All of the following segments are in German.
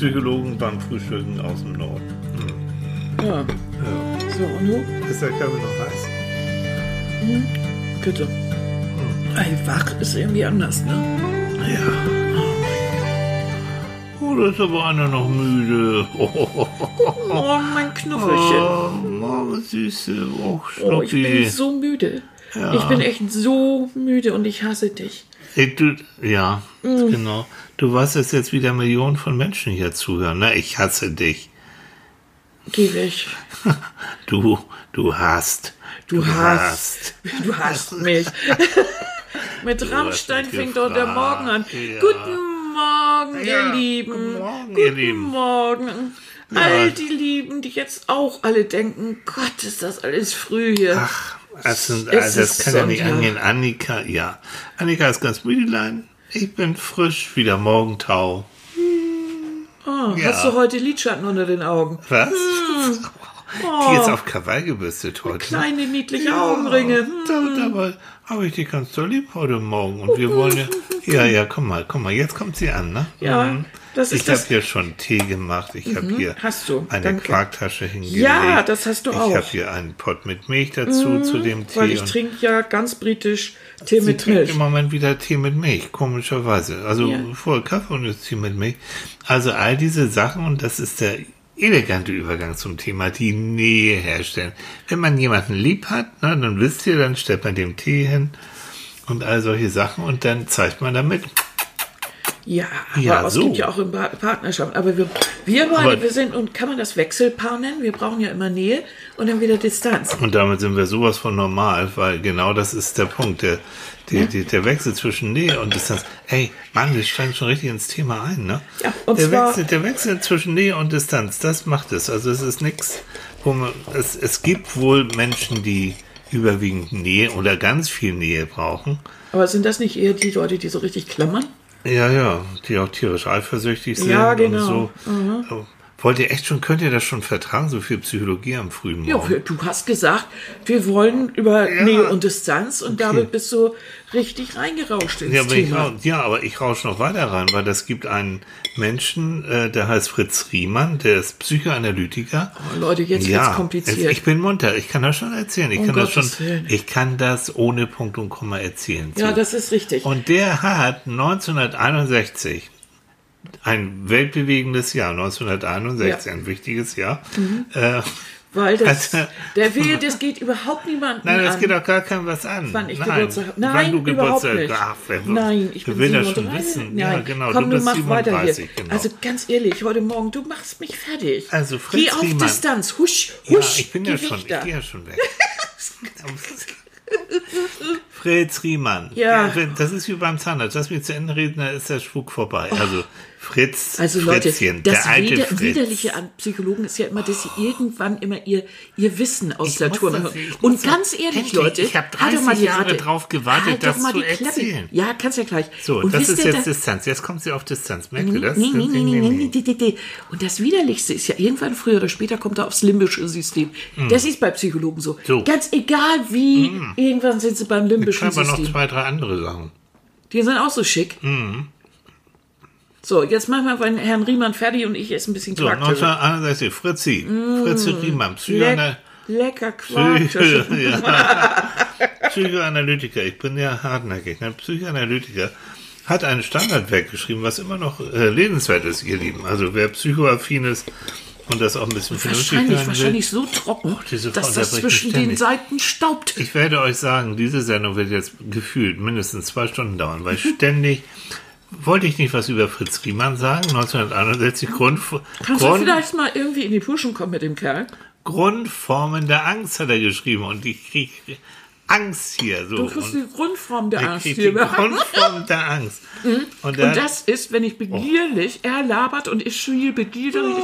Psychologen beim Frühstücken aus dem Norden. Hm. Ja. Ja. So, und du? Ist der Kaffee noch heiß? Bitte. Ey, wach ist irgendwie anders, ne? Ja. Oh, da ist aber einer noch müde. Oh, Oh, mein Knuffelchen. oh, Süße. Oh, Oh, ich bin so müde. Ja. Ich bin echt so müde und ich hasse dich. Ey, du, ja, Mm. genau. Du weißt, dass jetzt wieder Millionen von Menschen hier zuhören. Na, ich hasse dich. Geh weg. Du, du hast. Du hast. Du hast mich. Mit Rammstein fängt doch der. Morgen an. Ja. Guten Morgen, Ja, ihr Lieben. guten Morgen, Guten ihr Lieben. Morgen. All die Lieben, die jetzt auch alle denken, Gott, ist das alles früh hier. Ach, Es also das kann ja nicht angehen. Annika, ja. Annika ist ganz müdelein. Ich bin frisch, wieder Morgentau. Oh, ja. Hast du heute Lidschatten unter den Augen? Was? Hm. Die ist auf Krawall gebürstet heute. Kleine, niedliche Augenringe. Hm. Da, dabei habe ich dich ganz doll lieb heute Morgen. Und wir wollen ja. Ja, ja, komm mal, komm mal, jetzt kommt sie an, ne? Ja, das Ich habe hier schon Tee gemacht. Ich habe hier eine danke. Quarktasche hingelegt. Ja, das hast du ich auch. Mhm, Ich habe hier einen Pott mit Milch dazu zu dem Tee. Weil ich trinke ja ganz britisch Tee mit Milch. im Moment wieder Tee mit Milch, komischerweise. Also Ja. vorher Kaffee und jetzt Tee mit Milch. Also all diese Sachen und das ist der elegante Übergang zum Thema, die Nähe herstellen. Wenn man jemanden lieb hat, ne, dann wisst ihr, dann stellt man dem Tee hin und all solche Sachen und dann zeigt man damit. Ja, aber Ja, es so. gibt ja auch in Pa- Partnerschaften. Aber wir, wir beide, Aber- wir sind, und kann man das Wechselpaar nennen? Wir brauchen ja immer Nähe und dann wieder Distanz. Und damit sind wir sowas von normal, weil genau das ist der Punkt, der, der, der, der Wechsel zwischen Nähe und Distanz. Ey, Mann, wir steigen schon richtig ins Thema ein, ne? Ja, und der, zwar- Wechsel, der Wechsel zwischen Nähe und Distanz, das macht es. Also es ist nichts, wo man, es, es gibt wohl Menschen, die überwiegend Nähe oder ganz viel Nähe brauchen. Aber sind das nicht eher die Leute, die so richtig klammern? Ja, ja, die auch tierisch eifersüchtig sind Ja, und genau. so. Wollt ihr echt schon, könnt ihr das schon vertragen, so viel Psychologie am frühen Ja, Morgen? wir- du hast gesagt, wir wollen über Ja. Nähe und Distanz und damit bist du richtig reingerauscht ins Ja, aber ich, Thema. rau- ja, aber ich rausche noch weiter rein, weil das gibt einen Menschen, äh, der heißt Fritz Riemann, der ist Psychoanalytiker. Oh, Leute, jetzt wird's kompliziert. Ich bin munter, ich kann das schon erzählen. Ich Um kann das schon, Willen. ich kann das ohne Punkt und Komma erzählen. ja, So. das ist richtig. Und der hat 1961 ein weltbewegendes Jahr, 1961, Ja. ein wichtiges Jahr. Äh, Weil das, Also- der will, das geht überhaupt niemanden Nein, das an. geht auch gar keinem was an. Wann ich Nein, Geburtstag habe. wann Nein, du überhaupt Geburtstag nicht. Ach, wer, Nein, ich wer bin will das schon 37. wissen? Nein. Ja, genau. Komm, du du, bist mach weiter hier. 37, genau. Also ganz ehrlich, heute Morgen, du machst mich fertig. Also, Fritz Geh auf Riemann. Distanz. Husch, ja, husch. ich bin ja schon, weg ich gehe ja schon weg. Fritz Riemann. Ja. Das ist wie beim Zahnarzt. Lass mich zu Ende reden, da ist der Spuk vorbei. Also Fritz, Also Leute, Fritzchen, das der alte Wider Fritz. Widerliche an Psychologen ist ja immer, dass sie irgendwann immer ihr, ihr Wissen aus Ich der Tour machen. ich Und ganz ehrlich, Endlich, Leute, ich hab doch 30 die Jahre Ratte. drauf gewartet, halt doch das mal zu die Klappe. erzählen. Ja, kannst ja gleich. So, Und das ist jetzt das- Distanz. Jetzt kommt sie auf Distanz. Merkt ihr das? Nee, nee, nee, nee, nee, nee, nee, nee. Und das Widerlichste ist ja, irgendwann früher oder später kommt er aufs limbische System. Das ist bei Psychologen so. So. Ganz egal wie, irgendwann sind sie beim Ich limbischen habe aber noch System. zwei, drei andere Sachen. Die sind auch so schick. So, jetzt machen wir von Herrn Riemann fertig und ich esse ein bisschen So, Quarktische. 1961, Fritzi. Fritzi Riemann, Psychoana Leck, lecker Quarktische. ja. Psychoanalytiker. Ich bin ja hartnäckig. Ne? Psychoanalytiker hat ein Standardwerk geschrieben, was immer noch äh, lesenswert ist, ihr Lieben. Also wer psychoaffin ist und das auch ein bisschen vernünftig Wahrscheinlich, hören will. wahrscheinlich so trocken, Frau dass das zwischen den ständig. Seiten staubt. Ich werde euch sagen, diese Sendung wird jetzt gefühlt mindestens zwei Stunden dauern, weil ständig wollte ich nicht was über Fritz Riemann sagen, 1961 Grund, Kannst du Grund, vielleicht mal irgendwie in die Puschen kommen mit dem Kerl? Grundformen der Angst hat er geschrieben und ich kriege Angst hier. So. Du kriegst und die Grundform der Angst hier. die Grundform der Angst. Und, er- Und das ist, wenn ich begierlich, er labert und ich schiel begierig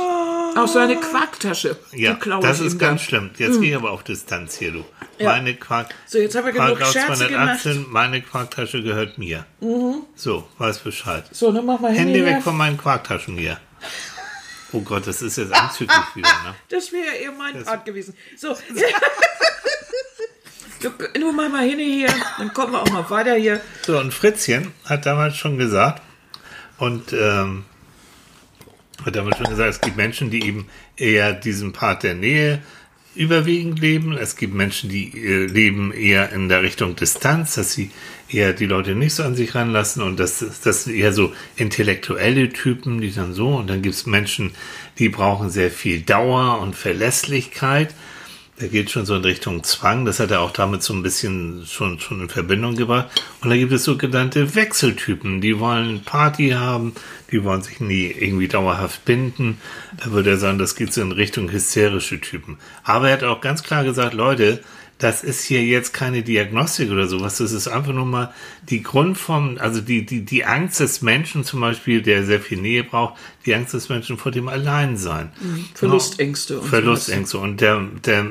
aus seiner Quarktasche. ja, das ist ganz dann. schlimm. Jetzt gehe ich aber auf Distanz hier, du. Ja. Meine Quark, So, jetzt haben wir genug Scherze gemacht. 218, meine Quarktasche gehört mir. So, weiß Bescheid. So, dann mach mal Hände weg her. von meinen Quarktaschen hier. Oh Gott, das ist jetzt anzüglich wieder, ne? Das wäre eher mein Part gewesen. So. du mach mal hin hier, dann kommen wir auch mal weiter hier. So, und Fritzchen hat damals schon gesagt, und ähm, hat damals schon gesagt, es gibt Menschen, die eben eher diesen Part der Nähe überwiegend leben. Es gibt Menschen, die äh, leben eher in der Richtung Distanz, dass sie eher die Leute nicht so an sich ranlassen und das, das sind eher so intellektuelle Typen, die dann so und dann gibt es Menschen, die brauchen sehr viel Dauer und Verlässlichkeit der geht schon so in Richtung Zwang. Das hat er auch damit so ein bisschen schon, schon in Verbindung gebracht. Und da gibt es sogenannte Wechseltypen. Die wollen Party haben, die wollen sich nie irgendwie dauerhaft binden. Da würde er sagen, das geht so in Richtung hysterische Typen. Aber er hat auch ganz klar gesagt, Leute, das ist hier jetzt keine Diagnostik oder sowas. Das ist einfach nur mal die Grundform, also die, die, die Angst des Menschen zum Beispiel, der sehr viel Nähe braucht, die Angst des Menschen vor dem Alleinsein. Mhm. Verlustängste. Und Verlustängste. Und der, der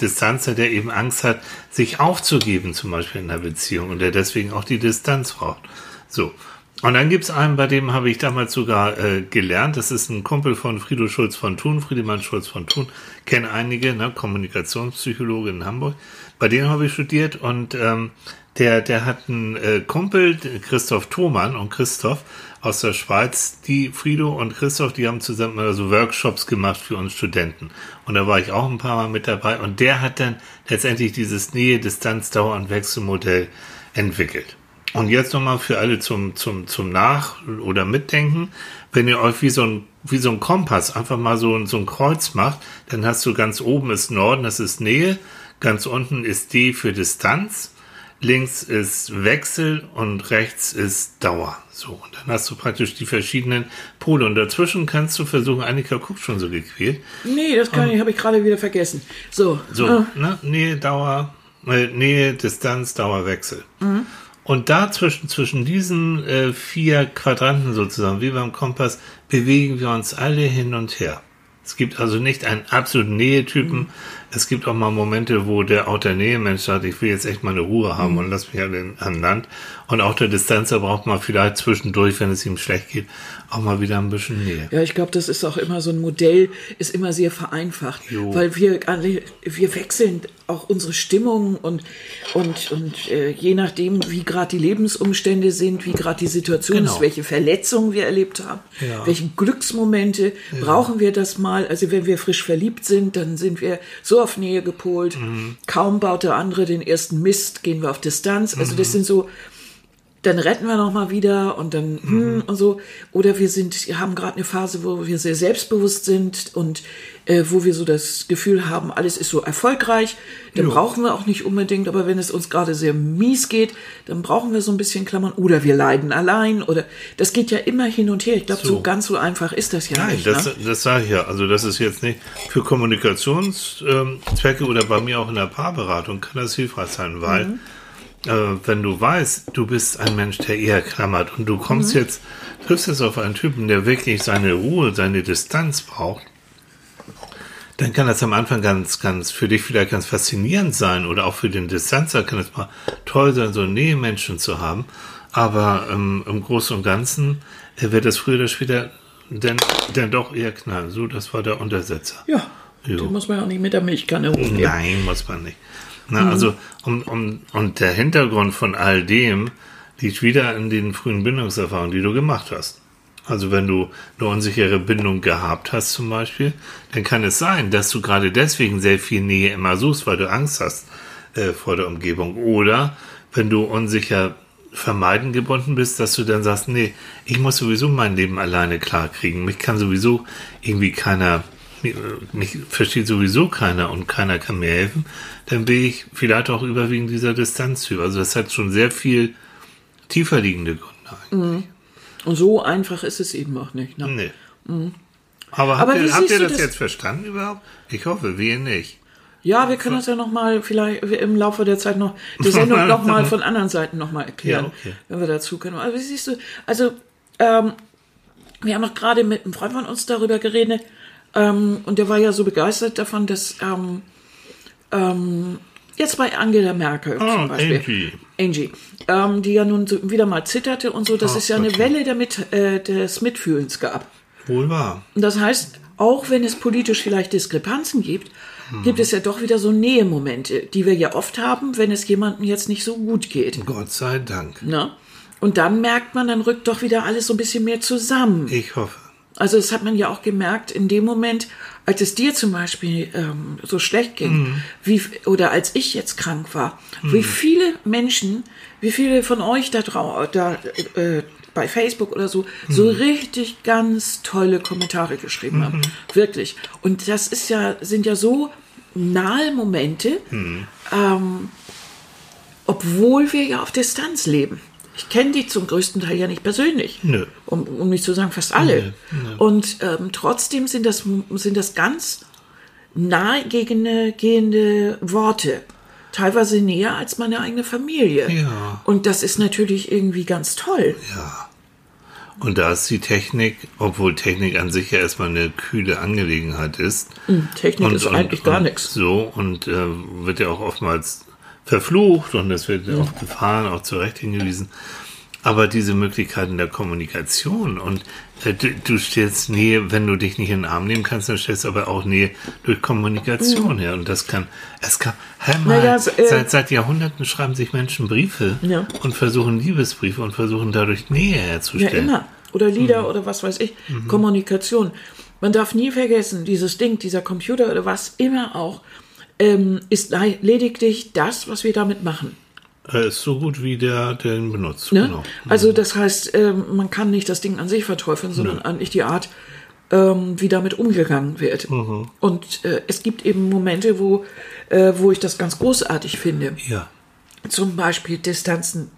Distanzer, der eben Angst hat, sich aufzugeben, zum Beispiel in einer Beziehung und der deswegen auch die Distanz braucht. So. Und dann gibt's einen, bei dem habe ich damals sogar äh, gelernt. Das ist ein Kumpel von Friedo Schulz von Thun, Friedemann Schulz von Thun. Kennen einige, ne? Kommunikationspsychologe in Hamburg. Bei dem habe ich studiert und ähm, der, der hat einen äh, Kumpel, Christoph Thomann und Christoph aus der Schweiz. Die Frido und Christoph, die haben zusammen also Workshops gemacht für uns Studenten. Und da war ich auch ein paar Mal mit dabei. Und der hat dann letztendlich dieses Nähe, Distanz, Dauer und Wechselmodell entwickelt. Und jetzt nochmal für alle zum, zum, zum Nach- oder Mitdenken. Wenn ihr euch wie so ein, wie so ein Kompass einfach mal so, so ein Kreuz macht, dann hast du ganz oben ist Norden, das ist Nähe. Ganz unten ist D für Distanz. Links ist Wechsel und rechts ist Dauer. So, und dann hast du praktisch die verschiedenen Pole. Und dazwischen kannst du versuchen, Annika guckt schon so gequält. Nee, das kann ich, habe ich gerade wieder vergessen. So. So, ah. ne? Nähe, Dauer, äh, Nähe, Distanz, Dauer, Wechsel. Mhm. Und dazwischen, zwischen diesen äh, vier Quadranten sozusagen, wie beim Kompass, bewegen wir uns alle hin und her. Es gibt also nicht einen absoluten Nähetypen. Es gibt auch mal Momente, wo der auch der Nähemensch sagt, ich will jetzt echt mal eine Ruhe haben mhm. und lass mich an, an Land. Und auch der Distanzer braucht mal vielleicht zwischendurch, wenn es ihm schlecht geht, auch mal wieder ein bisschen Nähe. Ja, ich glaube, das ist auch immer so ein Modell, ist immer sehr vereinfacht, jo. weil wir wir wechseln auch unsere Stimmung und und und äh, je nachdem, wie gerade die Lebensumstände sind, wie gerade die Situation genau. ist, welche Verletzungen wir erlebt haben, ja. welche Glücksmomente ja. brauchen wir das mal. Also wenn wir frisch verliebt sind, dann sind wir so auf Nähe gepolt. Mhm. Kaum baut der andere den ersten Mist, gehen wir auf Distanz. Also das mhm. sind so dann retten wir noch mal wieder und dann hm, mhm. und so oder wir sind haben gerade eine Phase wo wir sehr selbstbewusst sind und äh, wo wir so das Gefühl haben alles ist so erfolgreich dann jo. brauchen wir auch nicht unbedingt aber wenn es uns gerade sehr mies geht dann brauchen wir so ein bisschen Klammern oder wir leiden allein oder das geht ja immer hin und her ich glaube so. so. ganz so einfach ist das ja Nein, nicht das, ne? das sage ich ja also das ist jetzt nicht für Kommunikationszwecke oder bei mir auch in der Paarberatung kann das hilfreich sein weil mhm wenn du weißt, du bist ein Mensch, der eher klammert und du kommst mhm. jetzt, triffst jetzt auf einen Typen, der wirklich seine Ruhe, seine Distanz braucht, dann kann das am Anfang ganz, ganz für dich vielleicht ganz faszinierend sein oder auch für den Distanzer kann es mal toll sein, so Nähe-Menschen zu haben. Aber ähm, im Großen und Ganzen äh, wird es früher oder später dann, dann doch eher knallen. So, das war der Untersetzer. Ja, jo. den muss man auch nicht mit der Milchkanne hochnehmen. Nein, muss man nicht. Na, mhm. Also, um, um, und der Hintergrund von all dem liegt wieder in den frühen Bindungserfahrungen, die du gemacht hast. Also wenn du eine unsichere Bindung gehabt hast zum Beispiel, dann kann es sein, dass du gerade deswegen sehr viel Nähe immer suchst, weil du Angst hast äh, vor der Umgebung. Oder wenn du unsicher vermeiden gebunden bist, dass du dann sagst, nee, ich muss sowieso mein Leben alleine klarkriegen. Mich kann sowieso irgendwie keiner mich versteht sowieso keiner und keiner kann mir helfen, dann bin ich vielleicht auch überwiegend dieser Distanztyp. Also das hat schon sehr viel tiefer liegende Gründe eigentlich. Mhm. Und so einfach ist es eben auch nicht. Ne? Nee. Mhm. Aber habt, Aber ihr, habt ihr das, das, jetzt verstanden überhaupt? Ich hoffe, wir nicht. Ja, wir können das ja nochmal vielleicht im Laufe der Zeit noch die Sendung nochmal von anderen Seiten nochmal erklären, ja, okay. wenn wir dazu können. Also wie siehst du, also ähm, wir haben auch gerade mit einem Freund von uns darüber geredet, ähm, und der war ja so begeistert davon, dass ähm, ähm, jetzt bei Angela Merkel oh, zum Beispiel, Angie, Angie ähm, die ja nun so wieder mal zitterte und so, dass oh, es ja eine Welle damit, äh, des Mitfühlens gab. Wohl wahr. Und das heißt, auch wenn es politisch vielleicht Diskrepanzen gibt, hm. gibt es ja doch wieder so Nähemomente, die wir ja oft haben, wenn es jemandem jetzt nicht so gut geht. Gott sei Dank. Na? Und dann merkt man, dann rückt doch wieder alles so ein bisschen mehr zusammen. Ich hoffe. Also das hat man ja auch gemerkt in dem Moment, als es dir zum Beispiel ähm, so schlecht ging, Mhm. wie, oder als ich jetzt krank war, wie viele Menschen, wie viele von euch da, drau da äh, bei Facebook oder so, so Mhm. richtig ganz tolle Kommentare geschrieben haben. Wirklich. Und das ist ja, sind ja so nahe Momente, Mhm. ähm, obwohl wir ja auf Distanz leben. Ich kenne die zum größten Teil ja nicht persönlich. Nö. Um, um nicht zu sagen, fast alle. Und ähm, trotzdem sind das, sind das ganz nahegehende gehende Worte. Teilweise näher als meine eigene Familie. Ja. Und das ist natürlich irgendwie ganz toll. Ja. Und da ist die Technik, obwohl Technik an sich ja erstmal eine kühle Angelegenheit ist. Hm, Technik ist eigentlich gar und nichts. So, und äh, wird ja auch oftmals verflucht und es wird auch gefahren, auch zu Recht hingewiesen. Aber diese Möglichkeiten der Kommunikation und äh, du, du stellst Nähe, wenn du dich nicht in den Arm nehmen kannst, dann stellst du aber auch Nähe durch Kommunikation her. Und das kann, es kann, hör mal, so, äh, seit, seit Jahrhunderten schreiben sich Menschen Briefe Ja. und versuchen Liebesbriefe und versuchen dadurch Nähe Ja, herzustellen. immer. Oder Lieder oder was weiß ich. Kommunikation. Man darf nie vergessen, dieses Ding, dieser Computer oder was immer auch, ähm, ist le- lediglich das, was wir damit machen. Er ist so gut wie der, der ihn benutzt. Ne? Genau. Also das heißt, ähm, man kann nicht das Ding an sich verteufeln, sondern eigentlich die Art, ähm, wie damit umgegangen wird. Mhm. Und äh, es gibt eben Momente, wo, äh, wo ich das ganz großartig finde. Ja. Zum Beispiel Distanzen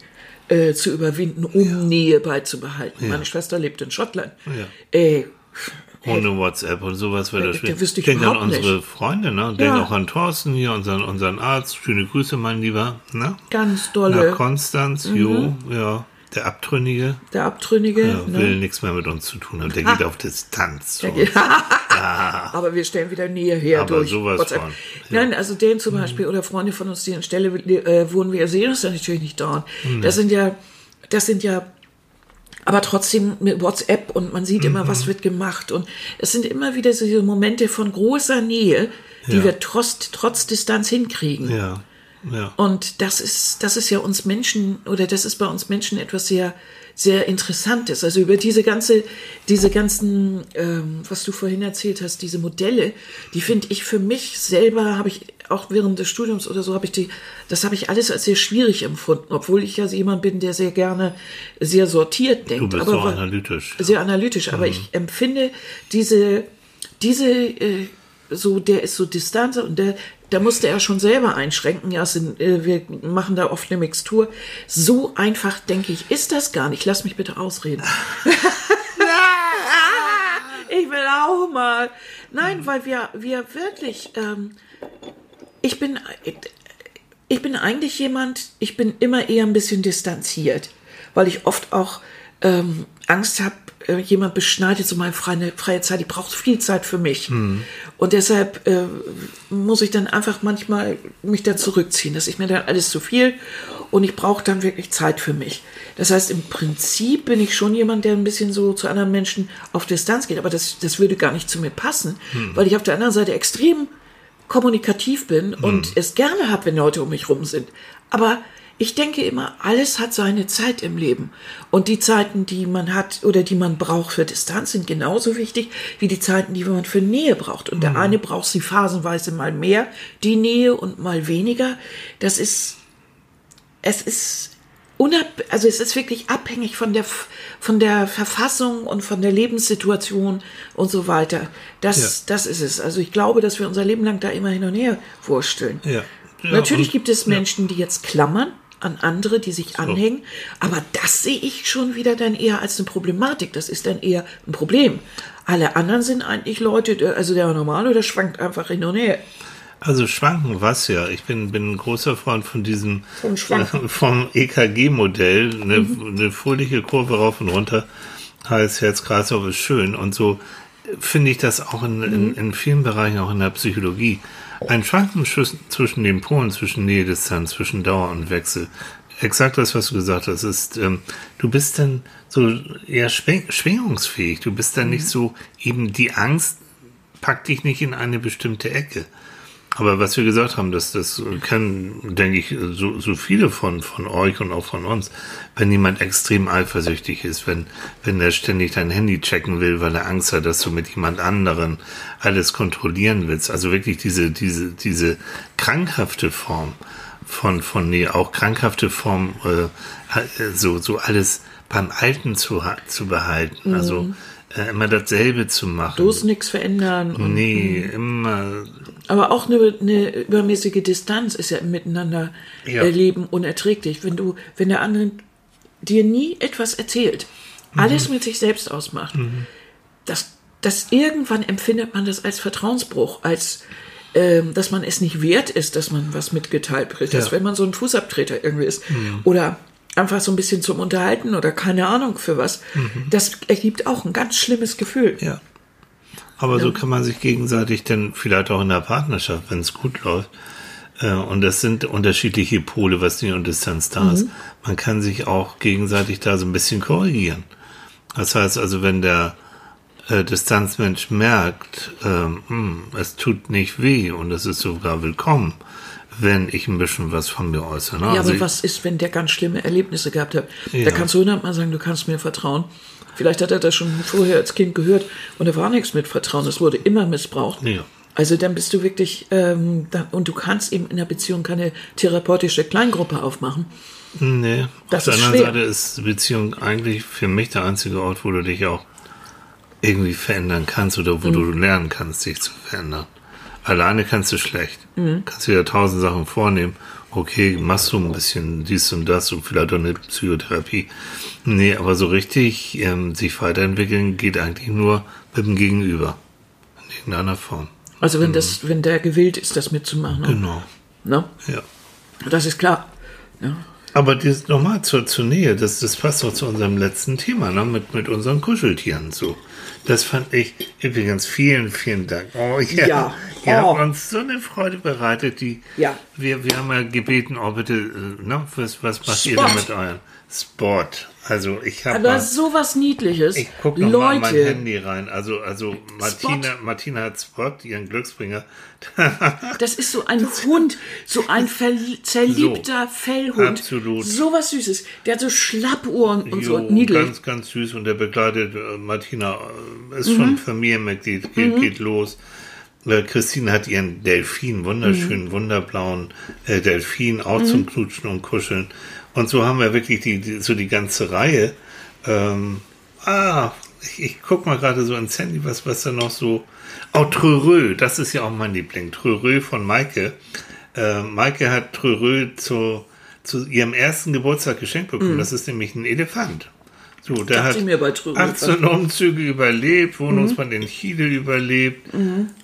äh, zu überwinden, um Nähe beizubehalten. Meine Schwester lebt in Schottland. Ja. Äh, Ohne WhatsApp und sowas wäre das Da schwierig. wüsste ich Denk an unsere nicht. Freunde, ne? Denk Ja. auch an Thorsten hier, unseren, unseren Arzt. Schöne Grüße, mein Lieber. Ne? ganz dolle. Nach Konstanz, jo, ja. Der Abtrünnige der Abtrünnige. ja, will ne? nichts mehr mit uns zu tun haben. Der geht auf Distanz. geht- Aber wir stellen wieder Nähe her Aber durch sowas WhatsApp. von, ja. Nein, also den zum Beispiel oder Freunde von uns, die in Stelle äh, wohnen, wir sehen uns ja natürlich nicht dauernd. Hm. Das sind ja, das sind ja, aber trotzdem mit WhatsApp und man sieht Mhm. immer, was wird gemacht und es sind immer wieder so diese Momente von großer Nähe, die Ja. wir trotz, trotz Distanz hinkriegen. Ja, ja. Und das ist, das ist ja uns Menschen, oder das ist bei uns Menschen etwas sehr, sehr Interessantes. Also über diese ganze, diese ganzen, ähm, was du vorhin erzählt hast, diese Modelle, die finde ich für mich selber, habe ich auch während des Studiums oder so, habe ich die, das habe ich alles als sehr schwierig empfunden, obwohl ich ja jemand bin, der sehr gerne sehr sortiert Du denkt. bist aber so analytisch. sehr analytisch, aber ich empfinde diese, diese, äh, so, der ist so distant und der, da musste er schon selber einschränken. Ja, sind, äh, wir machen da oft eine Mixtur. So einfach, denke ich, ist das gar nicht. Lass mich bitte ausreden. ich will auch mal. Nein, weil wir, wir wirklich, ähm, ich bin, ich bin eigentlich jemand, ich bin immer eher ein bisschen distanziert, weil ich oft auch ähm, Angst habe, äh, jemand beschneidet so meine freie, freie Zeit. Ich brauche viel Zeit für mich. Und deshalb äh, muss ich dann einfach manchmal mich dann zurückziehen. Das ist mir dann alles zu viel und ich brauche dann wirklich Zeit für mich. Das heißt, im Prinzip bin ich schon jemand, der ein bisschen so zu anderen Menschen auf Distanz geht, aber das, das würde gar nicht zu mir passen, weil ich auf der anderen Seite extrem kommunikativ bin und es gerne habe, wenn Leute um mich rum sind. Aber ich denke immer, alles hat seine Zeit im Leben. Und die Zeiten, die man hat oder die man braucht für Distanz, sind genauso wichtig wie die Zeiten, die man für Nähe braucht. Und der eine braucht sie phasenweise mal mehr, die Nähe, und mal weniger. Das ist, es ist unab, also es ist wirklich abhängig von der, von der Verfassung und von der Lebenssituation und so weiter. Das, das ist es. Also ich glaube, dass wir unser Leben lang da immer hin und her wursteln. Ja. Ja, Natürlich und- gibt es Menschen, die jetzt klammern an andere, die sich anhängen, aber das sehe ich schon wieder dann eher als eine Problematik. Das ist dann eher ein Problem. Alle anderen sind eigentlich Leute, also der Normale, der schwankt einfach hin und her. Also schwanken was ja. Ich bin, bin ein großer Freund von diesem Vom äh, vom EKG-Modell. Eine, eine fröhliche Kurve rauf und runter heißt Herz-Kreislauf ist schön. Und so finde ich das auch in, in, in vielen Bereichen, auch in der Psychologie. Ein Schwanken zwischen- den Polen, zwischen Nähe, Distanz, zwischen Dauer und Wechsel. Exakt das, was du gesagt hast, ist, ähm, du bist dann so eher schwing schwingungsfähig. Du bist dann nicht so, eben die Angst packt dich nicht in eine bestimmte Ecke. Aber was wir gesagt haben, das, das kennen, denke ich, so, so viele von, von euch und auch von uns. Wenn jemand extrem eifersüchtig ist, wenn, wenn er ständig dein Handy checken will, weil er Angst hat, dass du mit jemand anderen alles kontrollieren willst. Also wirklich diese, diese, diese krankhafte Form von, von, nee, auch krankhafte Form, äh, so, so alles beim Alten zu, zu behalten. Also, Mhm. äh, immer dasselbe zu machen. Bloß nichts verändern. Nee, immer. Aber auch eine, eine übermäßige Distanz ist ja im Miteinander Ja. erleben unerträglich. Wenn du, wenn der andere dir nie etwas erzählt, alles Mhm. mit sich selbst ausmacht, das, das irgendwann empfindet man das als Vertrauensbruch, als ähm, dass man es nicht wert ist, dass man was mitgeteilt. Dass Ja. wenn man so ein Fußabtreter irgendwie ist oder einfach so ein bisschen zum Unterhalten oder keine Ahnung für was, das ergibt auch ein ganz schlimmes Gefühl. Ja. Aber so kann man sich gegenseitig dann vielleicht auch in der Partnerschaft, wenn es gut läuft. Äh, und das sind unterschiedliche Pole, was und Distanz da ist. Man kann sich auch gegenseitig da so ein bisschen korrigieren. Das heißt also, wenn der äh, Distanzmensch merkt, ähm, hm, es tut nicht weh und es ist sogar willkommen, wenn ich ein bisschen was von mir äußere. Ne? Ja, Also aber was ist, wenn der ganz schlimme Erlebnisse gehabt hat? Ja. Da kannst du hundertmal sagen, du kannst mir vertrauen. Vielleicht hat er das schon vorher als Kind gehört und da war nichts mit Vertrauen. Es wurde immer missbraucht. Ja. Also dann bist du wirklich, ähm, da, und du kannst eben in der Beziehung keine therapeutische Kleingruppe aufmachen. Nee, Das auf der anderen. Seite ist Beziehung eigentlich für mich der einzige Ort, wo du dich auch irgendwie verändern kannst oder wo Mhm. du lernen kannst, dich zu verändern. Alleine kannst du schlecht. Mhm. Kannst dir ja tausend Sachen vornehmen. Okay, machst du ein bisschen dies und das und vielleicht auch eine Psychotherapie. Nee, aber so richtig ähm, sich weiterentwickeln geht eigentlich nur mit dem Gegenüber. In irgendeiner Form. Also wenn das, wenn der gewillt ist, das mitzumachen. Mhm. Genau. Ne? Ja. Das ist klar. Ja. Aber das nochmal zur, zur Nähe, das, das passt doch zu unserem letzten Thema, ne? mit, mit unseren Kuscheltieren so. Das fand ich übrigens vielen, vielen Dank. Oh, ja. Ja. Ihr Oh. habt uns so eine Freude bereitet, die Ja. wir, wir haben ja gebeten, oh bitte, äh, ne, was, was macht ihr Spot. denn mit euren Spot? Also ich habe Aber sowas Niedliches. ich gucke mal in mein Handy rein. Also, also Martina, Martina hat Spot, ihren Glücksbringer. Das ist so ein Hund, so ein zerliebter Fellhund. absolut. So was Süßes. Der hat so Schlappohren und so Jo, niedlich. Ganz, ganz süß und der begleitet äh, Martina, äh, Mhm. ist schon Familienmitglied, geht, geht los. Äh, Christine hat ihren Delfin, wunderschönen, Mhm. wunderblauen äh, Delfin, auch zum Knutschen und Kuscheln. Und so haben wir wirklich die, die so die ganze Reihe. Ähm, ah, ich, ich guck mal gerade so ins Handy, was, was da noch so. Oh, Trörö, das ist ja auch mein Liebling. Trörö von Maike. Äh, Maike hat Trörö zu, zu ihrem ersten Geburtstag geschenkt bekommen. Das ist nämlich ein Elefant. So, der hat mir bei Trörö. 18 Umzüge überlebt, Wohnungsmann in Chile überlebt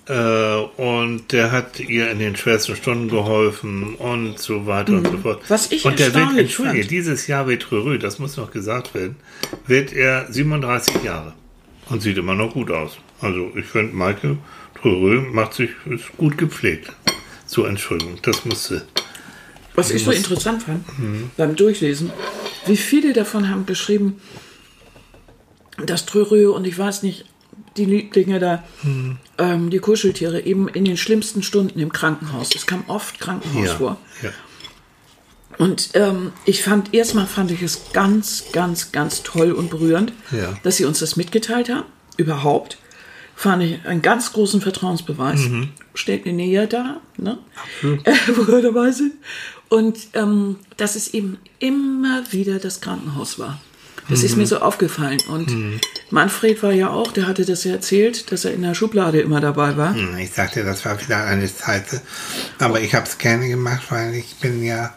äh, und der hat ihr in den schwersten Stunden geholfen und so weiter und so fort. Was ich und der wird, entschuldige, fand. dieses Jahr wird Trörö, das muss noch gesagt werden, wird er 37 Jahre und sieht immer noch gut aus. Also ich finde, Maike Trörö macht sich, ist gut gepflegt. So, Entschuldigung, das musste. Was ich so interessant fand Mhm. beim Durchlesen, wie viele davon haben geschrieben, dass Trörö und ich weiß nicht, die Lieblinge da, Mhm. ähm, die Kuscheltiere, eben in den schlimmsten Stunden im Krankenhaus. Es kam oft Krankenhaus Ja, vor. ja. Und ähm, ich fand, erstmal fand ich es ganz, ganz, ganz toll und berührend, Ja. dass sie uns das mitgeteilt haben. Überhaupt. Fand ich einen ganz großen Vertrauensbeweis. Mhm. Stellt eine Nähe da, ne? Wo wir dabei sind. Und ähm, dass es eben immer wieder das Krankenhaus war. Das ist mir Mhm. so aufgefallen. Und Manfred war ja auch, der hatte das ja erzählt, dass er in der Schublade immer dabei war. Hm, Ich sagte, das war wieder eine Zeit. Aber ich habe es gerne gemacht, weil ich bin ja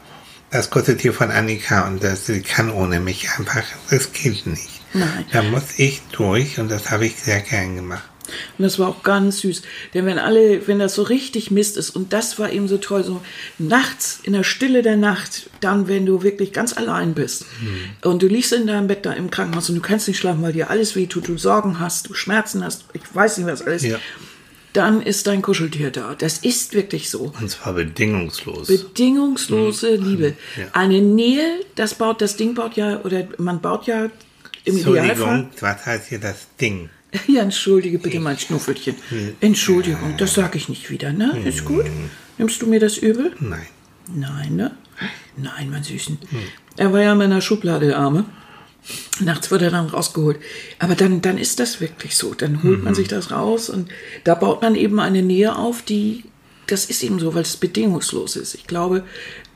das Kuscheltier von Annika und das sie kann ohne mich einfach, das geht nicht. Nein. Da muss ich durch und das habe ich sehr gern gemacht. Und das war auch ganz süß. Denn wenn alle, wenn das so richtig Mist ist, und das war eben so toll, so nachts, in der Stille der Nacht, dann, wenn du wirklich ganz allein bist und du liegst in deinem Bett da im Krankenhaus und du kannst nicht schlafen, weil dir alles wehtut, du Sorgen hast, du Schmerzen hast, ich weiß nicht was alles, Ja. dann ist dein Kuscheltier da. Das ist wirklich so. Und zwar bedingungslos. Bedingungslose Liebe. Mhm. Ja. Eine Nähe, das baut, das Ding baut ja, oder man baut ja im Idealfall. Was heißt hier das Ding? Ja, entschuldige bitte mein Schnuffelchen. Entschuldigung, das sage ich nicht wieder, ne? Ist gut? Nimmst du mir das übel? Nein. Nein, ne? Nein, mein Süßen. Er war ja in meiner Schublade, der Arme. Nachts wird er dann rausgeholt. Aber dann, dann ist das wirklich so. Dann holt man sich das raus und da baut man eben eine Nähe auf, die, das ist eben so, weil es bedingungslos ist. Ich glaube,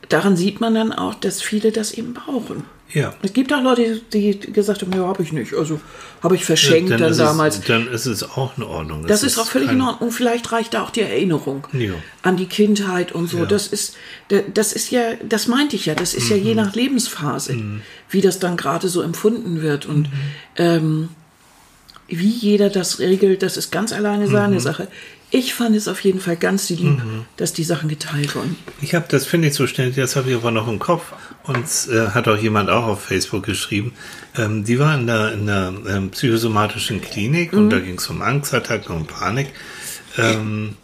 daran sieht man dann auch, dass viele das eben brauchen. Ja. Es gibt auch Leute, die gesagt haben, ja, habe ich nicht. Also habe ich verschenkt dann, ist damals. Es, dann ist es auch in Ordnung. Das Es ist auch völlig in Ordnung. Vielleicht reicht da auch die Erinnerung Ja. an die Kindheit und so. Ja. Das ist, das ist ja, das meinte ich ja. Das ist ja Mhm. je nach Lebensphase, wie das dann gerade so empfunden wird und Mhm. ähm, wie jeder das regelt. Das ist ganz alleine seine Mhm. Sache. Ich fand es auf jeden Fall ganz lieb, dass die Sachen geteilt wurden. Ich habe, das finde ich so ständig, das habe ich aber noch im Kopf. Und äh, hat auch jemand auch auf Facebook geschrieben. Ähm, die war in der, in der ähm, psychosomatischen Klinik und da ging es um Angstattacken und Panik. Ähm,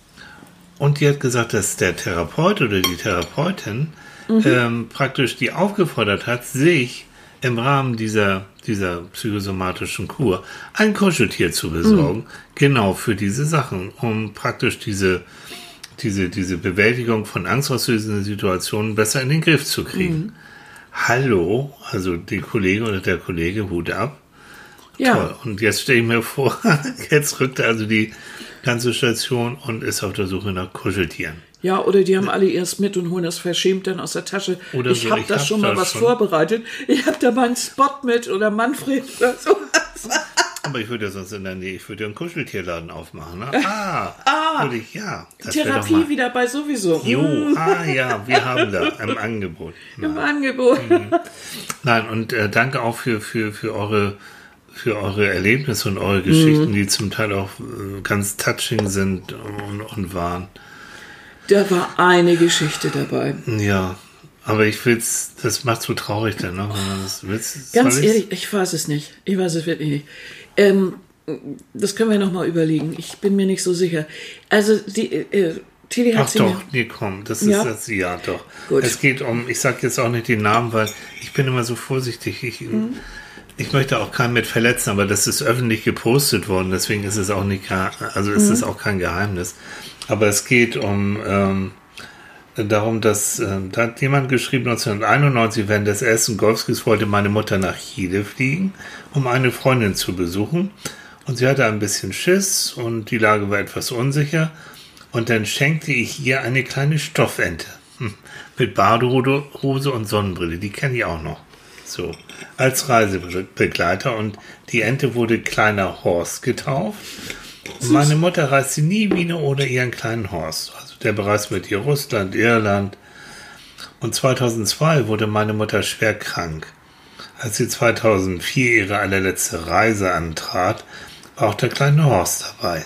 und die hat gesagt, dass der Therapeut oder die Therapeutin ähm, praktisch die aufgefordert hat, sich im Rahmen dieser, dieser psychosomatischen Kur ein Kuscheltier zu besorgen, genau für diese Sachen, um praktisch diese, diese, diese Bewältigung von angstauslösenden Situationen besser in den Griff zu kriegen. Hallo, also die Kollegin oder der Kollege, Hut ab. Ja, Toll. Und jetzt stelle ich mir vor, jetzt rückt also die ganze Station und ist auf der Suche nach Kuscheltieren. ja, oder die haben alle erst mit und holen das verschämt dann aus der Tasche. Oder ich so, habe da hab schon mal was schon. vorbereitet. Ich habe da meinen Spot mit oder Manfred oder so. Aber ich würde ja sonst in der Nähe, ich würde ja einen Kuscheltierladen aufmachen. Ne? Ah, würde ich, ja. Therapie mal- wieder bei sowieso. Jo, ah ja, wir haben da im Angebot. Im Angebot. Nein, und äh, danke auch für, für, für eure für eure Erlebnisse und eure Geschichten, die zum Teil auch äh, ganz touching sind und, und waren. Da war eine Geschichte dabei. Ja, aber ich will's, das macht so traurig dann, ne? wenn man das will's, Ganz ehrlich, ich weiß es nicht. Ich weiß es wirklich nicht. Ähm, das können wir noch mal überlegen. Ich bin mir nicht so sicher. Also die äh, Tilly hat Ach doch, mir. nee, komm, das ist Ja? das, ja doch. Gut. Es geht um, ich sag jetzt auch nicht den Namen, weil ich bin immer so vorsichtig. Ich, Mhm. ich möchte auch keinen mit verletzen, aber das ist öffentlich gepostet worden, deswegen ist es auch nicht, also ist Mhm. es auch kein Geheimnis. Aber es geht um, ähm, darum, dass, ähm, da hat jemand geschrieben, 1991 während des ersten Golfkriegs wollte meine Mutter nach Chile fliegen, um eine Freundin zu besuchen. Und sie hatte ein bisschen Schiss und die Lage war etwas unsicher. Und dann schenkte ich ihr eine kleine Stoffente hm, mit Badehose und Sonnenbrille. Die kenne ich auch noch. So, als Reisebegleiter. Und die Ente wurde kleiner Horst getauft. Und meine Mutter reiste nie wieder ohne ihren kleinen Horst. Der bereiste mit ihr Russland, Irland. Und 2002 wurde meine Mutter schwer krank. Als sie 2004 ihre allerletzte Reise antrat, war auch der kleine Horst dabei.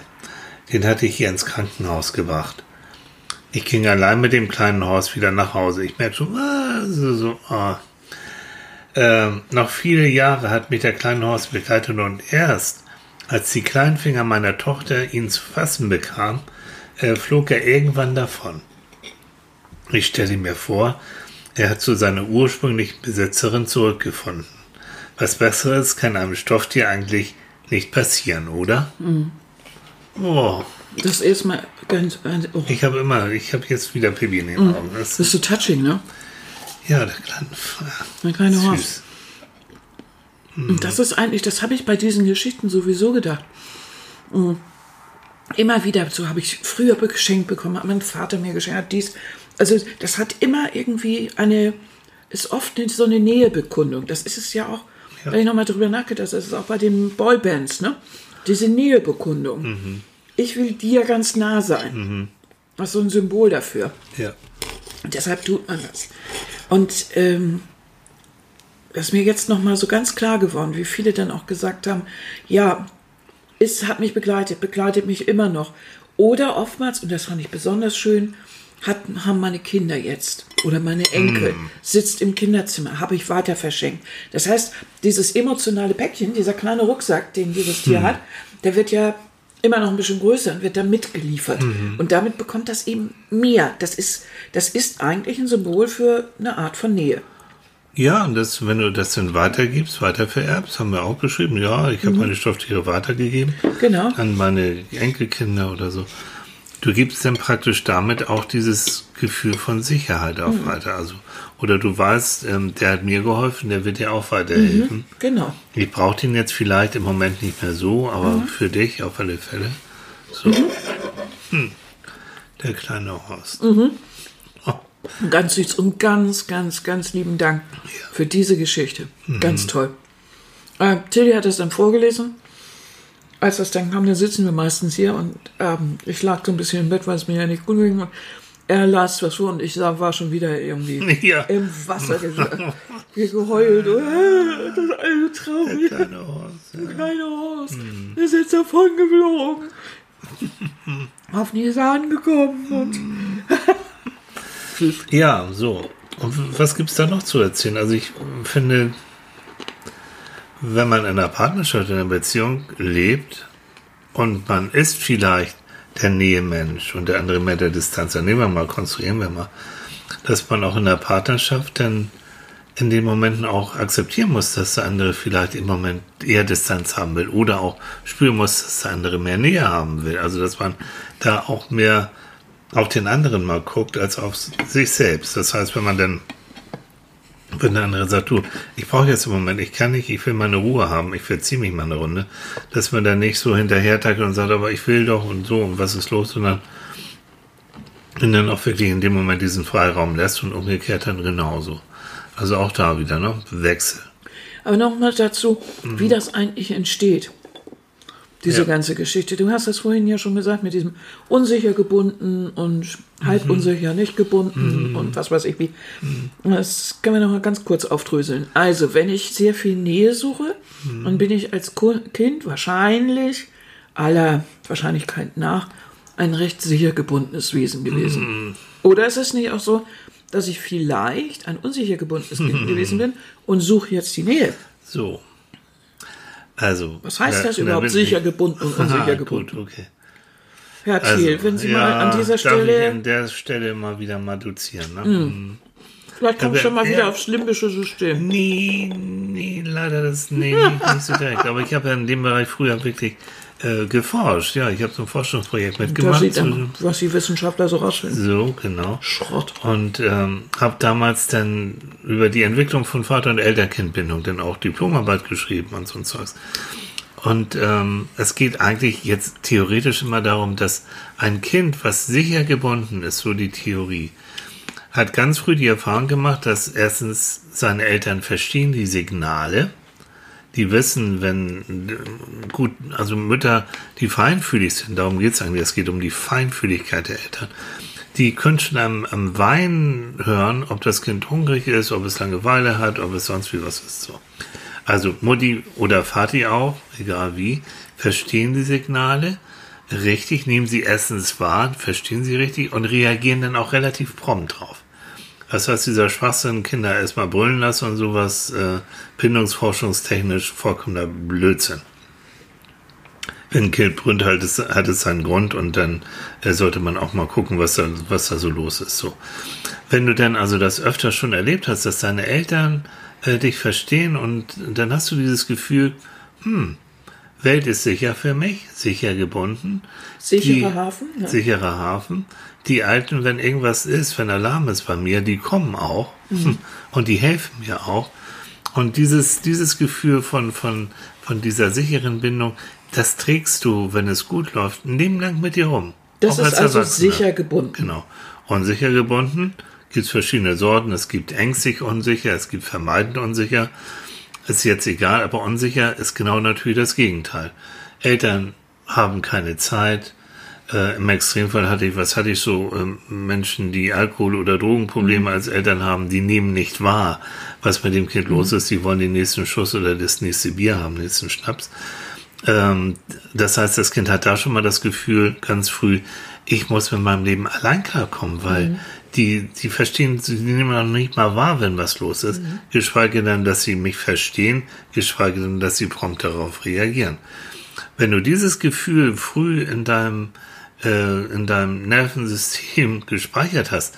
Den hatte ich hier ins Krankenhaus gebracht. Ich ging allein mit dem kleinen Horst wieder nach Hause. Ich merkte schon, ah, so, so, ah. Ähm, noch viele Jahre hat mich der kleine Horst begleitet und erst, als die kleinen Finger meiner Tochter ihn zu fassen bekam, äh, flog er irgendwann davon. Ich stelle mir vor, er hat zu seiner ursprünglichen Besitzerin zurückgefunden. Was Besseres kann einem Stofftier eigentlich nicht passieren, oder? Oh, Das ist mal ganz. oh, ich habe immer, ich habe jetzt wieder Pipi in den Augen. Das, das ist so touching, ne? ja, der kleine, Der kleine süß. Horst. Und das ist eigentlich, das habe ich bei diesen Geschichten sowieso gedacht. Mm. Immer wieder, so habe ich früher geschenkt bekommen, hat mein Vater mir geschenkt, hat dies. Also das hat immer irgendwie eine, ist oft so eine Nähebekundung. Das ist es ja auch, Ja. wenn ich nochmal drüber nachgedacht habe, das ist auch bei den Boybands, ne? Diese Nähebekundung. Ich will dir ganz nah sein. Was so ein Symbol dafür. Ja. Und deshalb tut man das. Und ähm, das ist mir jetzt noch mal so ganz klar geworden, wie viele dann auch gesagt haben, ja, es hat mich begleitet, begleitet mich immer noch. Oder oftmals, und das fand ich besonders schön, hat, haben meine Kinder jetzt oder meine Enkel sitzt im Kinderzimmer, habe ich weiter verschenkt. Das heißt, dieses emotionale Päckchen, dieser kleine Rucksack, den dieses Tier hat, der wird ja immer noch ein bisschen größer und wird dann mitgeliefert. Und damit bekommt das eben mehr. Das ist, das ist eigentlich ein Symbol für eine Art von Nähe. Ja, und das, wenn du das dann weitergibst, weitervererbst, haben wir auch geschrieben, ja, ich habe meine Stofftiere weitergegeben Genau. an meine Enkelkinder oder so. Du gibst dann praktisch damit auch dieses Gefühl von Sicherheit auch weiter. Also, oder du weißt, ähm, der hat mir geholfen, der wird dir auch weiterhelfen. Genau. Ich brauche den jetzt vielleicht im Moment nicht mehr so, aber für dich auf alle Fälle. So. Hm. Der kleine Horst. Und Ganz süß und ganz, ganz, ganz lieben Dank für diese Geschichte. Ganz toll. Äh, Tilly hat das dann vorgelesen. Als das dann kam, da sitzen wir meistens hier und ähm, ich lag so ein bisschen im Bett, weil es mir ja nicht gut ging. Und Er las was vor und ich sah, war schon wieder irgendwie Ja. im Wasser ge ge- geheult. Und, äh, das ist alles traurig. Kleine Horst. Ja. Kleiner Horst, der ist jetzt davon geflogen. Hoffentlich ist er angekommen. Und Ja, so. Und was gibt's da noch zu erzählen? Also ich finde, wenn man in einer Partnerschaft, in einer Beziehung lebt und man ist vielleicht der Nähemensch und der andere mehr der Distanz, dann nehmen wir mal, konstruieren wir mal, dass man auch in der Partnerschaft dann in den Momenten auch akzeptieren muss, dass der andere vielleicht im Moment eher Distanz haben will oder auch spüren muss, dass der andere mehr Nähe haben will. Also dass man da auch mehr auf den anderen mal guckt als auf sich selbst. Das heißt, wenn man dann, wenn der andere sagt, du, ich brauche jetzt im Moment, ich kann nicht, ich will meine Ruhe haben, ich verziehe mich mal eine Runde, dass man dann nicht so hinterher tackelt und sagt, aber ich will doch und so und was ist los, sondern und dann auch wirklich in dem Moment diesen Freiraum lässt und umgekehrt dann genauso. Also auch da wieder, ne? Wechsel. Aber nochmal dazu, wie das eigentlich entsteht. Diese Ja. ganze Geschichte. Du hast das vorhin ja schon gesagt, mit diesem unsicher gebunden und halb unsicher nicht gebunden und was weiß ich wie. Das können wir noch mal ganz kurz aufdröseln. Also, wenn ich sehr viel Nähe suche, dann bin ich als Kind wahrscheinlich aller Wahrscheinlichkeit nach ein recht sicher gebundenes Wesen gewesen. Oder ist es nicht auch so, dass ich vielleicht ein unsicher gebundenes Kind gewesen bin und suche jetzt die Nähe? So. Also. Was heißt da- das da überhaupt, sicher ich- gebunden und unsicher gebunden? Gut, okay. Herr Thiel, wenn Sie mal an dieser Also, darf ich Stelle, an der Stelle mal wieder mal dozieren. Ne? Mhm. vielleicht kommt schon mal wieder ja. aufs limbische System. Nee, nee, leider das nee, nicht, nicht so direkt. Aber ich habe ja in dem Bereich früher wirklich äh, geforscht. Ja, ich habe so ein Forschungsprojekt mitgemacht. zu- man, was die Wissenschaftler so rausfinden. so, genau. Schrott. Und ähm, habe damals dann über die Entwicklung von Vater- und Elternkindbindung dann auch Diplomarbeit geschrieben und so ein Zeugs. Und ähm, es geht eigentlich jetzt theoretisch immer darum, dass ein Kind, was sicher gebunden ist, so die Theorie, hat ganz früh die Erfahrung gemacht, dass erstens seine Eltern verstehen die Signale, die wissen, wenn gut, also Mütter, die feinfühlig sind, darum geht es eigentlich, es geht um die Feinfühligkeit der Eltern. Die können schon am, am Weinen hören, ob das Kind hungrig ist, ob es Langeweile hat, ob es sonst wie was ist. So. Also Mutti oder Vati auch, egal wie, verstehen die Signale richtig, nehmen sie erstens wahr, verstehen sie richtig und reagieren dann auch relativ prompt drauf. Das heißt, dieser Schwachsinn, Kinder erstmal brüllen lassen und sowas, äh, bindungsforschungstechnisch vollkommener Blödsinn. Wenn ein Kind brüllt, halt es, hat es seinen Grund und dann äh, sollte man auch mal gucken, was da, was da so los ist. So. Wenn du dann also das öfter schon erlebt hast, dass deine Eltern äh, dich verstehen und dann hast du dieses Gefühl, hm, Welt ist sicher für mich, sicher gebunden. Sicherer Hafen, ja. Sicherer Hafen. Die Alten, wenn irgendwas ist, wenn Alarm ist bei mir, die kommen auch und die helfen mir auch. Und dieses, dieses Gefühl von, von, von dieser sicheren Bindung, das trägst du, wenn es gut läuft, ein Leben lang mit dir rum. Das ist als also sicher gebunden. Genau. Unsicher gebunden gibt es verschiedene Sorten. Es gibt ängstlich unsicher, es gibt vermeidend unsicher. Ist jetzt egal, aber unsicher ist genau natürlich das Gegenteil. Eltern haben keine Zeit. Äh, Im Extremfall hatte ich, was hatte ich so, ähm, Menschen, die Alkohol- oder Drogenprobleme als Eltern haben, die nehmen nicht wahr, was mit dem Kind los ist. Die wollen den nächsten Schuss oder das nächste Bier haben, den nächsten Schnaps. Ähm, das heißt, das Kind hat da schon mal das Gefühl, ganz früh, ich muss mit meinem Leben allein klarkommen, weil die, die verstehen, sie nehmen noch nicht mal wahr, wenn was los ist, geschweige denn, dass sie mich verstehen, geschweige denn, dass sie prompt darauf reagieren. Wenn du dieses Gefühl früh in deinem, äh, in deinem Nervensystem gespeichert hast,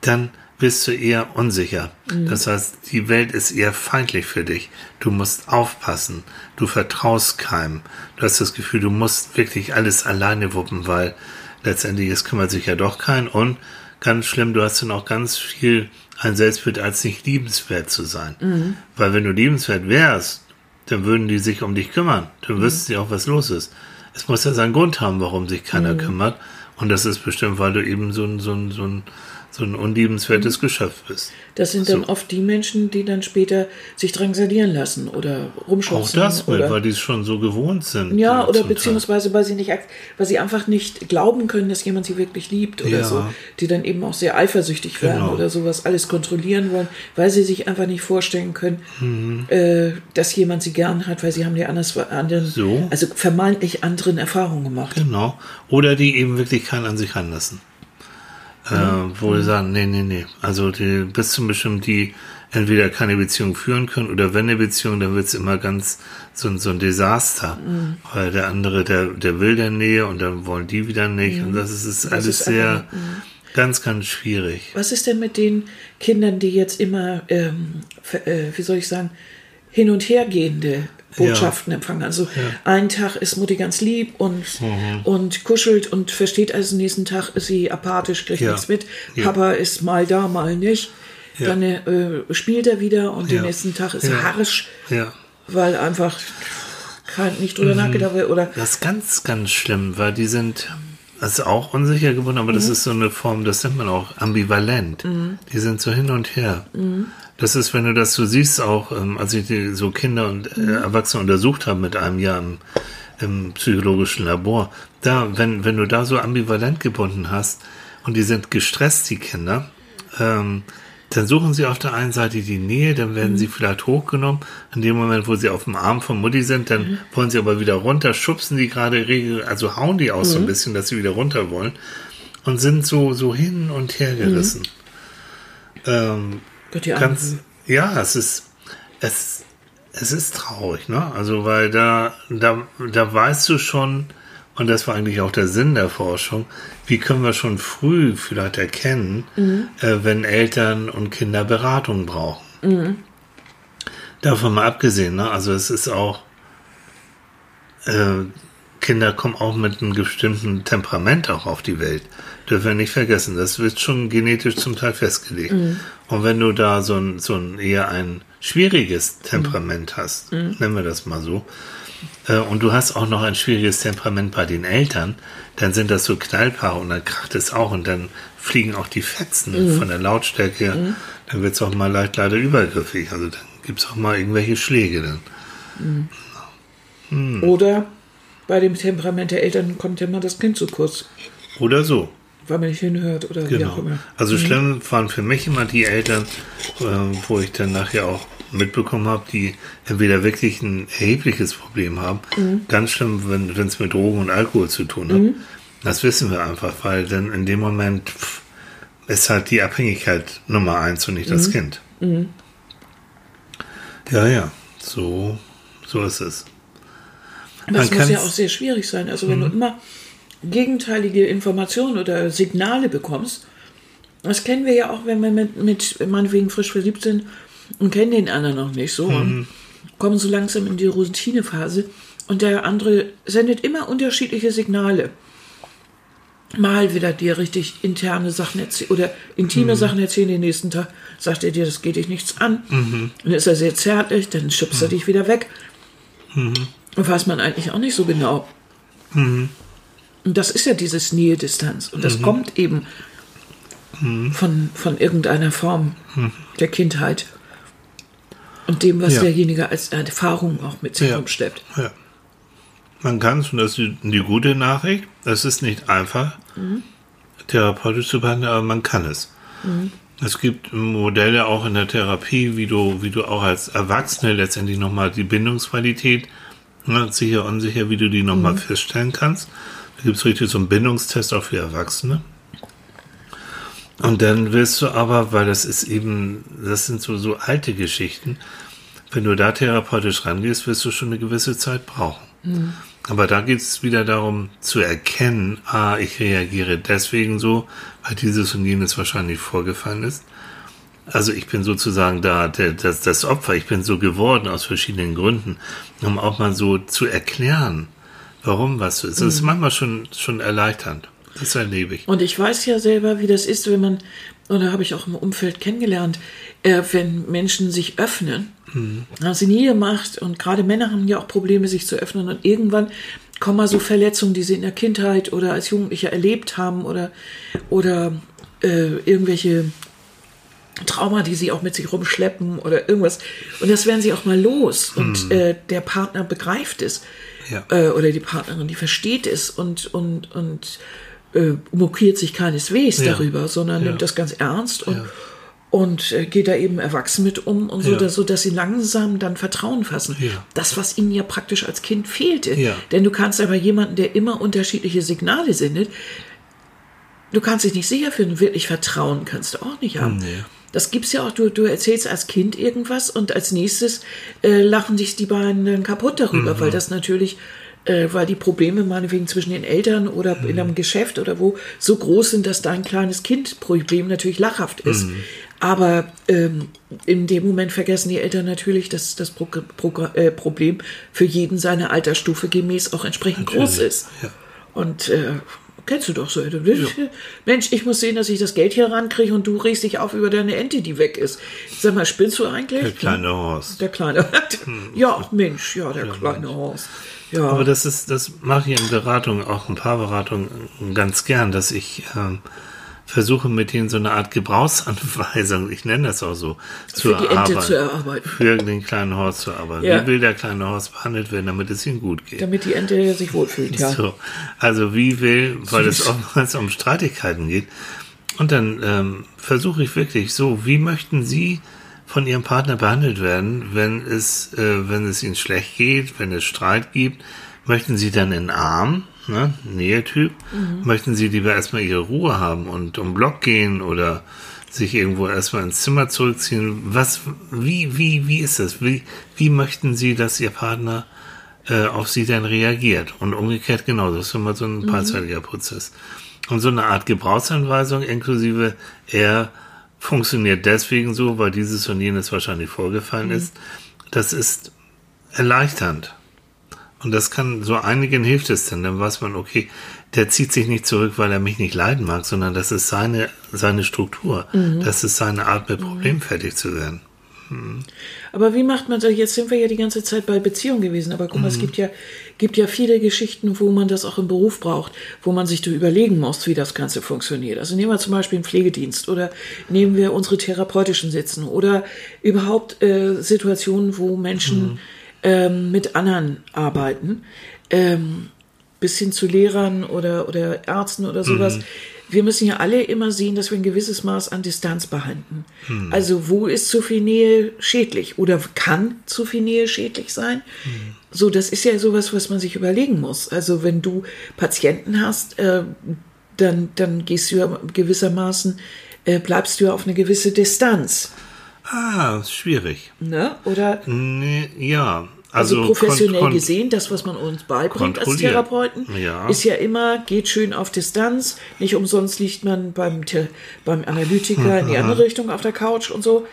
dann bist du eher unsicher. Mhm. Das heißt, die Welt ist eher feindlich für dich. Du musst aufpassen. Du vertraust keinem. Du hast das Gefühl, du musst wirklich alles alleine wuppen, weil letztendlich es kümmert sich ja doch kein. Und ganz schlimm, du hast dann auch ganz viel ein Selbstbild als nicht liebenswert zu sein. Mhm. Weil wenn du liebenswert wärst, dann würden die sich um dich kümmern. Mhm. Dann wüssten sie auch, was los ist. Es muss ja seinen Grund haben, warum sich keiner Mhm. kümmert. Und das ist bestimmt, weil du eben so ein, so ein, so ein, so ein unliebenswertes Geschöpf bist. Das sind dann So. oft die Menschen, die dann später sich drangsalieren lassen oder Auch rumschubsen. das mit, oder weil die es schon so gewohnt sind. Ja, äh, oder beziehungsweise weil sie nicht, weil sie einfach nicht glauben können, dass jemand sie wirklich liebt oder Ja. so, die dann eben auch sehr eifersüchtig werden Genau. oder sowas alles kontrollieren wollen, weil sie sich einfach nicht vorstellen können, Mhm. äh, dass jemand sie gern hat, weil sie haben ja anders anderen, So. also vermeintlich anderen Erfahrungen gemacht. Genau. Oder die eben wirklich keinen an sich ranlassen. Äh, wo Mhm. die sagen, nee, nee, nee. Also die, bis zum bestimmten, die entweder keine Beziehung führen können oder wenn eine Beziehung, dann wird's immer ganz so, ein- so ein Desaster. Mhm. Weil der andere, der, der will der Nähe und dann wollen die wieder nicht. Und das ist, ist alles Mhm. ist sehr, einfach- mhm. ganz, ganz schwierig. Was ist denn mit den Kindern, die jetzt immer, ähm, äh, wie soll ich sagen, hin und her Botschaften empfangen? Also einen Tag ist Mutti ganz lieb und, Mhm. und kuschelt und versteht, also nächsten Tag ist sie apathisch, kriegt Ja. nichts mit. Ja. Papa ist mal da, mal nicht. Ja. Dann äh, spielt er wieder und Ja. den nächsten Tag ist Ja. er harrisch, Ja. weil einfach kein, nicht drüber nachgedacht wird. Oder Das ist ganz, ganz schlimm, weil die sind, ist auch unsicher geworden, aber Mhm. das ist so eine Form, das nennt man auch ambivalent. Die sind so hin und her. Mhm. Das ist, wenn du das so siehst, auch ähm, als ich die, so Kinder und Mhm. äh, Erwachsene untersucht habe mit einem Jahr im, im psychologischen Labor, da, wenn, wenn du da so ambivalent gebunden hast und die sind gestresst, die Kinder, ähm, dann suchen sie auf der einen Seite die Nähe, dann werden Mhm. sie vielleicht hochgenommen. In dem Moment, wo sie auf dem Arm von Mutti sind, dann Mhm. wollen sie aber wieder runter, schubsen die gerade, also hauen die aus so Mhm. ein bisschen, dass sie wieder runter wollen und sind so, so hin und her gerissen. Ähm, Gott, ganz, ja, es ist, es, es ist traurig, ne? Also, weil da, da, da weißt du schon, und das war eigentlich auch der Sinn der Forschung, wie können wir schon früh vielleicht erkennen, äh, wenn Eltern und Kinder Beratung brauchen. Davon mal abgesehen, ne? Also, es ist auch, äh, Kinder kommen auch mit einem bestimmten Temperament auch auf die Welt. Dürfen wir nicht vergessen. Das wird schon genetisch zum Teil festgelegt. Und wenn du da so ein, so ein eher ein schwieriges Temperament hast, nennen wir das mal so, äh, und du hast auch noch ein schwieriges Temperament bei den Eltern, dann sind das so Knallpaare und dann kracht es auch und dann fliegen auch die Fetzen von der Lautstärke her. Dann wird es auch mal leicht leider übergriffig. Also dann gibt es auch mal irgendwelche Schläge dann. Hm. Oder bei dem Temperament der Eltern kommt ja mal das Kind zu kurz, Oder so. weil man nicht hinhört oder wie auch Genau. immer. Also schlimm waren für mich immer die Eltern, äh, wo ich dann nachher auch mitbekommen habe, die entweder wirklich ein erhebliches Problem haben. Ganz schlimm, wenn es mit Drogen und Alkohol zu tun hat. Das wissen wir einfach, weil dann in dem Moment pff, ist halt die Abhängigkeit Nummer eins und nicht das Kind. Ja, ja, so, so ist es. Aber es muss ja Mhm. auch sehr schwierig sein. Also wenn du immer gegenteilige Informationen oder Signale bekommst, das kennen wir ja auch, wenn wir mit, mit meinetwegen frisch verliebt sind und kennen den anderen noch nicht so Mhm. und kommen so langsam in die Routinephase und der andere sendet immer unterschiedliche Signale. Mal will er dir richtig interne Sachen erzählen oder intime Mhm. Sachen erzählen, den nächsten Tag sagt er dir, das geht dich nichts an. Mhm. Dann ist er sehr zärtlich, dann schubst er dich wieder weg. Mhm. Und weiß man eigentlich auch nicht so genau. Und das ist ja dieses Nähe-Distanz. Und das kommt eben von, von irgendeiner Form der Kindheit. Und dem, was Ja. derjenige als Erfahrung auch mit sich Ja. rumschleppt. Ja. Man kann es, und das ist die, die gute Nachricht, es ist nicht einfach, therapeutisch zu behandeln, aber man kann es. Es gibt Modelle auch in der Therapie, wie du, wie du auch als Erwachsene letztendlich nochmal die Bindungsqualität, ne, sicher, unsicher, wie du die nochmal feststellen kannst. Da gibt es richtig so einen Bindungstest auch für Erwachsene. Und dann wirst du aber, weil das ist eben, das sind so, so alte Geschichten, wenn du da therapeutisch rangehst, wirst du schon eine gewisse Zeit brauchen. Aber da geht es wieder darum zu erkennen, ah, ich reagiere deswegen so, weil dieses und jenes wahrscheinlich vorgefallen ist. Also ich bin sozusagen da das, das Opfer, ich bin so geworden aus verschiedenen Gründen, um auch mal so zu erklären, warum was so ist. Das ist Mhm. manchmal schon, schon erleichternd. Das erlebe ich. Und ich weiß ja selber, wie das ist, wenn man, und da habe ich auch im Umfeld kennengelernt, äh, wenn Menschen sich öffnen, haben sie nie gemacht und gerade Männer haben ja auch Probleme, sich zu öffnen und irgendwann kommen mal so Verletzungen, die sie in der Kindheit oder als Jugendliche erlebt haben oder, oder äh, irgendwelche Trauma, die sie auch mit sich rumschleppen oder irgendwas. Und das werden sie auch mal los. Und äh, der Partner begreift es. Ja. Äh, oder die Partnerin, die versteht es und, und, und äh, mokiert sich keineswegs Ja. darüber, sondern Ja. nimmt das ganz ernst und, Ja. und äh, geht da eben erwachsen mit um und so, dass, so, dass sie langsam dann Vertrauen fassen. Das, was ihnen ja praktisch als Kind fehlte. Denn du kannst aber jemanden, der immer unterschiedliche Signale sendet, du kannst dich nicht sicher fühlen, wirklich Vertrauen kannst du auch nicht haben. Nee. Das gibt's ja auch, du, du erzählst als Kind irgendwas und als nächstes äh, lachen dich die beiden dann kaputt darüber, Mhm. weil das natürlich, äh, weil die Probleme meinetwegen zwischen den Eltern oder Mhm. in einem Geschäft oder wo so groß sind, dass dein kleines Kind-Problem natürlich lachhaft ist. Mhm. Aber ähm, in dem Moment vergessen die Eltern natürlich, dass das Pro Pro äh, Problem für jeden seiner Altersstufe gemäß auch entsprechend groß Natürlich, ist. ja. Und äh, kennst du doch so. Du, Mensch, ich muss sehen, dass ich das Geld hier rankriege und du regst dich auf über deine Ente, die weg ist. Sag mal, spinnst du eigentlich? Der kleine Horst. Der kleine. ja, ach Mensch, ja, der kleine Horst. Ja. Aber das ist, das mache ich in Beratungen, auch ein paar Beratungen ganz gern, dass ich ähm, versuche mit denen so eine Art Gebrauchsanweisung, ich nenne das auch so, zu die Ente erarbeiten. zu erarbeiten. Für den kleinen Horst zu arbeiten. Ja. Wie will der kleine Horst behandelt werden, damit es ihm gut geht? damit die Ente sich wohlfühlt, ja. So, also wie will, weil es oftmals um Streitigkeiten geht. Und dann ähm, versuche ich wirklich so, wie möchten Sie von Ihrem Partner behandelt werden, wenn es, äh, wenn es Ihnen schlecht geht, wenn es Streit gibt? Möchten Sie dann in den Arm, ne, Nähetyp? Möchten Sie lieber erstmal Ihre Ruhe haben und um Block gehen oder sich irgendwo erstmal ins Zimmer zurückziehen? Was, wie, wie, wie ist das? Wie, wie möchten Sie, dass Ihr Partner äh, auf sie dann reagiert. Und umgekehrt genauso. Das ist immer so ein paarzeitiger Prozess. Und so eine Art Gebrauchsanweisung inklusive er funktioniert deswegen so, weil dieses und jenes wahrscheinlich vorgefallen ist. Das ist erleichternd. Und das kann, so einigen hilft es dann, dann weiß man, okay, der zieht sich nicht zurück, weil er mich nicht leiden mag, sondern das ist seine, seine Struktur. Das ist seine Art, mit Problemen fertig zu werden. Aber wie macht man das? Jetzt sind wir ja die ganze Zeit bei Beziehung gewesen, aber guck mal, es gibt ja, gibt ja viele Geschichten, wo man das auch im Beruf braucht, wo man sich überlegen muss, wie das Ganze funktioniert. Also nehmen wir zum Beispiel einen Pflegedienst oder nehmen wir unsere therapeutischen Sitzen oder überhaupt äh, Situationen, wo Menschen ähm, mit anderen arbeiten, ähm, bis hin zu Lehrern oder, oder Ärzten oder sowas. Wir müssen ja alle immer sehen, dass wir ein gewisses Maß an Distanz behalten. Also wo ist zu viel Nähe schädlich oder kann zu viel Nähe schädlich sein? So, das ist ja sowas, was man sich überlegen muss. Also wenn du Patienten hast, äh, dann, dann gehst du ja gewissermaßen, äh, bleibst du ja auf eine gewisse Distanz. Ah, schwierig. Ne? Oder Nee, ja. Also, Also, professionell gesehen, das, was man uns beibringt als. Therapeuten, Ja. ist ja immer, geht schön auf Distanz. Nicht umsonst liegt man beim, beim Analytiker in die andere Richtung auf der Couch und so,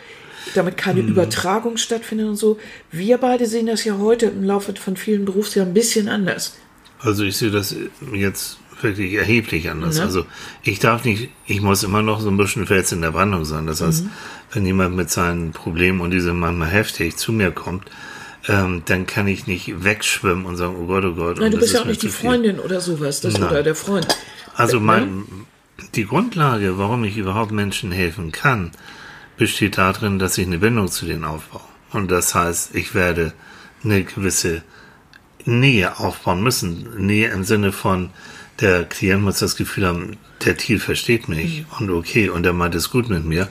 damit keine Hm. Übertragung stattfindet und so. Wir beide sehen das ja heute im Laufe von vielen Berufsjahren ein bisschen anders. Also ich sehe das jetzt wirklich erheblich anders. Ne? Also ich darf nicht, ich muss immer noch so ein bisschen Fels in der Brandung sein. Das Mhm. heißt, wenn jemand mit seinen Problemen und diese manchmal heftig zu mir kommt, ähm, dann kann ich nicht wegschwimmen und sagen, oh Gott, oh Gott. Nein, du bist ja auch nicht die. Freundin oder sowas, das Nein. oder der Freund. Also Ne? mein, die Grundlage, warum ich überhaupt Menschen helfen kann, besteht darin, dass ich eine Bindung zu denen aufbaue. Und das heißt, ich werde eine gewisse Nähe aufbauen müssen. Nähe im Sinne von, der Klient muss das Gefühl haben, der Thiel versteht mich und okay, und er meint es gut mit mir.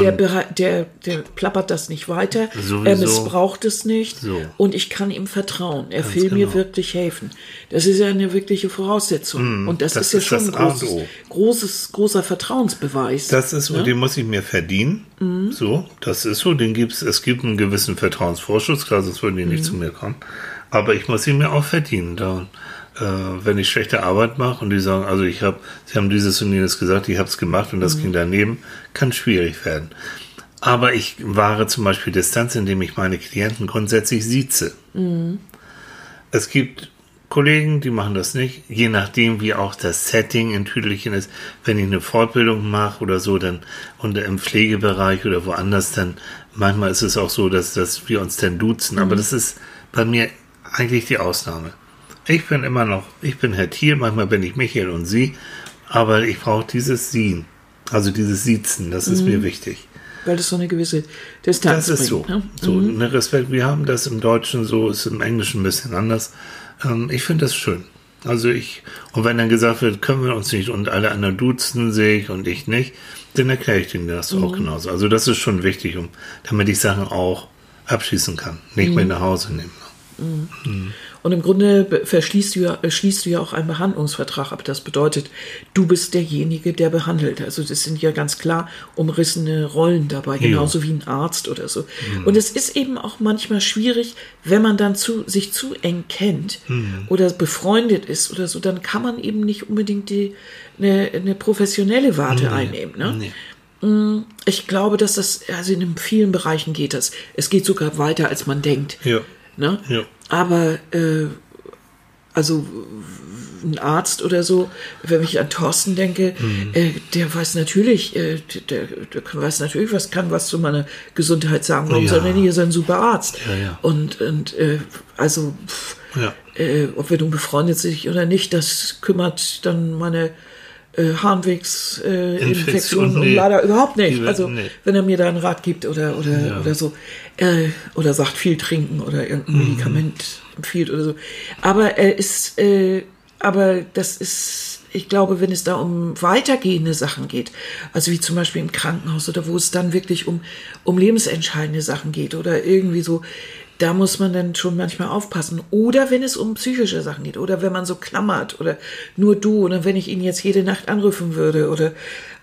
Der, der, der plappert das nicht weiter, Sowieso. er missbraucht es nicht So. und ich kann ihm vertrauen. Er will mir genau. wirklich helfen. Das ist ja eine wirkliche Voraussetzung. und das, das ist ja schon ein großes, großes, großer Vertrauensbeweis. Das ist so, ne? den muss ich mir verdienen. So, das ist so, den gibt's, es gibt einen gewissen Vertrauensvorschuss, klar, sonst würden die nicht zu mir kommen. Aber ich muss sie mir auch verdienen. Da, wenn ich schlechte Arbeit mache und die sagen, also ich habe, sie haben dieses und jenes gesagt, ich habe es gemacht und das mhm. ging daneben, kann schwierig werden. Aber ich wahre zum Beispiel Distanz, indem ich meine Klienten grundsätzlich sieze. Mhm. Es gibt Kollegen, die machen das nicht, je nachdem, wie auch das Setting in Tüdelchen ist. Wenn ich eine Fortbildung mache oder so, dann und im Pflegebereich oder woanders, dann manchmal ist es auch so, dass, dass wir uns dann duzen. Mhm. Aber das ist bei mir eigentlich die Ausnahme. Ich bin immer noch, ich bin Herr Thiel, manchmal bin ich Michael und Sie, aber ich brauche dieses Sie, also dieses Siezen, das ist mhm. mir wichtig. Weil das so eine gewisse Distanz Das ist bringt, so. Ne? so mhm. ne Respekt, wir haben das im Deutschen so, ist im Englischen ein bisschen anders. Ähm, ich finde das schön. Also ich, und wenn dann gesagt wird, können wir uns nicht und alle anderen duzen sich und ich nicht, dann erkläre ich denen das mhm. auch genauso. Also das ist schon wichtig, um, damit ich Sachen auch abschließen kann, nicht mhm. mit nach Hause nehmen. Mhm. mhm. Und im Grunde verschließt du ja, schließt du ja auch einen Behandlungsvertrag ab. Das bedeutet, du bist derjenige, der behandelt. Also das sind ja ganz klar umrissene Rollen dabei, genauso ja. wie ein Arzt oder so. Mhm. Und es ist eben auch manchmal schwierig, wenn man dann zu, sich zu eng kennt mhm. oder befreundet ist oder so, dann kann man eben nicht unbedingt die, eine, eine professionelle Warte einnehmen. Ne? Nee. Mm, ich glaube, dass das, also in vielen Bereichen geht das. Es geht sogar weiter, als man denkt. Ja. Ne? Ja. Aber äh, also ein Arzt oder so, wenn ich an Thorsten denke, mhm. äh, der weiß natürlich, äh, der, der weiß natürlich, was kann was zu meiner Gesundheit sagen. Warum ja. soll er nicht so ein super Arzt? Ja, ja. Und, und äh, also, pff, äh, ob wir nun befreundet sind oder nicht, das kümmert dann meine äh, Harnwegsinfektionen äh, nee. leider überhaupt nicht. Also nee. wenn er mir da einen Rat gibt oder oder ja. oder so äh, oder sagt viel trinken oder irgendein mhm. Medikament empfiehlt oder so. Aber er ist, äh, aber das ist ich glaube, wenn es da um weitergehende Sachen geht, also wie zum Beispiel im Krankenhaus oder wo es dann wirklich um, um lebensentscheidende Sachen geht oder irgendwie so, da muss man dann schon manchmal aufpassen. Oder wenn es um psychische Sachen geht oder wenn man so klammert oder nur du oder wenn ich ihn jetzt jede Nacht anrufen würde oder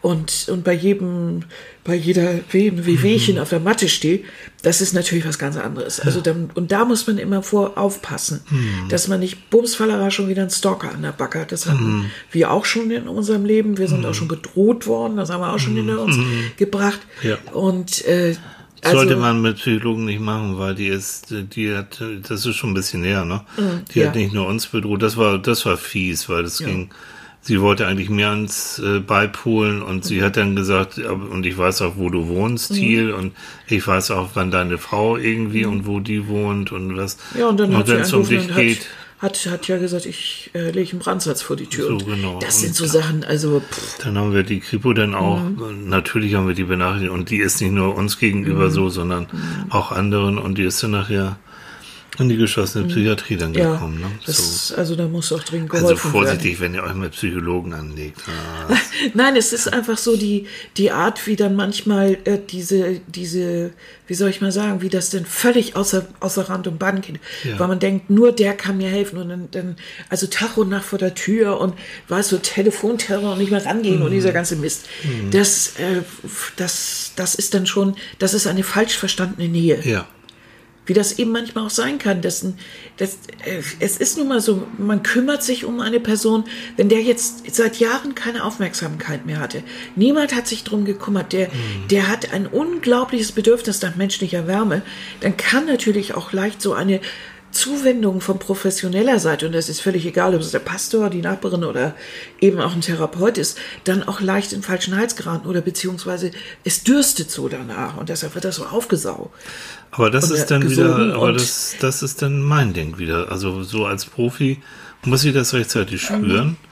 und, und bei jedem, bei jeder Wehwehchen mhm. auf der Matte stehe, das ist natürlich was ganz anderes. Also ja. dann, und da muss man immer vor aufpassen, mhm. dass man nicht bumsfallerer schon wieder einen Stalker an der Backe hat. Das hatten mhm. wir auch schon in unserem Leben. Wir sind auch mhm. schon bedroht worden. Das haben wir auch schon hinter uns mhm. gebracht. Ja. Und äh, also, Sollte man mit Psychologen nicht machen, weil die ist, die hat, das ist schon ein bisschen näher, ne? Mhm, die ja. hat nicht nur uns bedroht, das war, das war fies, weil das ja. ging, sie wollte eigentlich mir ans äh, beipolen und mhm. sie hat dann gesagt, und ich weiß auch, wo du wohnst, mhm. Thiel, und ich weiß auch, wann deine Frau irgendwie mhm. und wo die wohnt und was. Ja, und dann und wenn es um dich geht hat, hat ja gesagt, ich äh, lege einen Brandsatz vor die Tür. So, genau. Das sind so Sachen, also. Pff. Dann haben wir die Kripo dann auch, mhm. natürlich haben wir die Benachrichtigung, und die ist nicht nur uns gegenüber mhm. so, sondern mhm. auch anderen, und die ist dann nachher in die geschlossene mhm. Psychiatrie dann ja, gekommen. Ne? Das, so. Also da muss auch dringend also geholfen Also vorsichtig, werden. wenn ihr euch mit Psychologen anlegt. Ah. Nein, es ist einfach so die, die Art, wie dann manchmal äh, diese, diese, wie soll ich mal sagen, wie das denn völlig außer, außer Rand und Band geht. Ja. Weil man denkt, nur der kann mir helfen. Und dann, dann also Tag und Nacht vor der Tür und weißt du, so Telefonterror und nicht mehr rangehen mhm. und dieser ganze Mist. Mhm. Das, äh, das, das ist dann schon, das ist eine falsch verstandene Nähe. Ja wie das eben manchmal auch sein kann. Das, das, äh, es ist nun mal so, man kümmert sich um eine Person, wenn der jetzt seit Jahren keine Aufmerksamkeit mehr hatte. Niemand hat sich drum gekümmert. Der, mhm. der hat ein unglaubliches Bedürfnis nach menschlicher Wärme. Dann kann natürlich auch leicht so eine Zuwendung von professioneller Seite, und das ist völlig egal, ob es der Pastor, die Nachbarin oder eben auch ein Therapeut ist, dann auch leicht in falschen Hals geraten oder beziehungsweise es dürstet so danach und deshalb wird das so aufgesaugt. Aber das ist dann wieder, aber das, das ist dann mein Ding wieder. Also so als Profi muss ich das rechtzeitig spüren. Mhm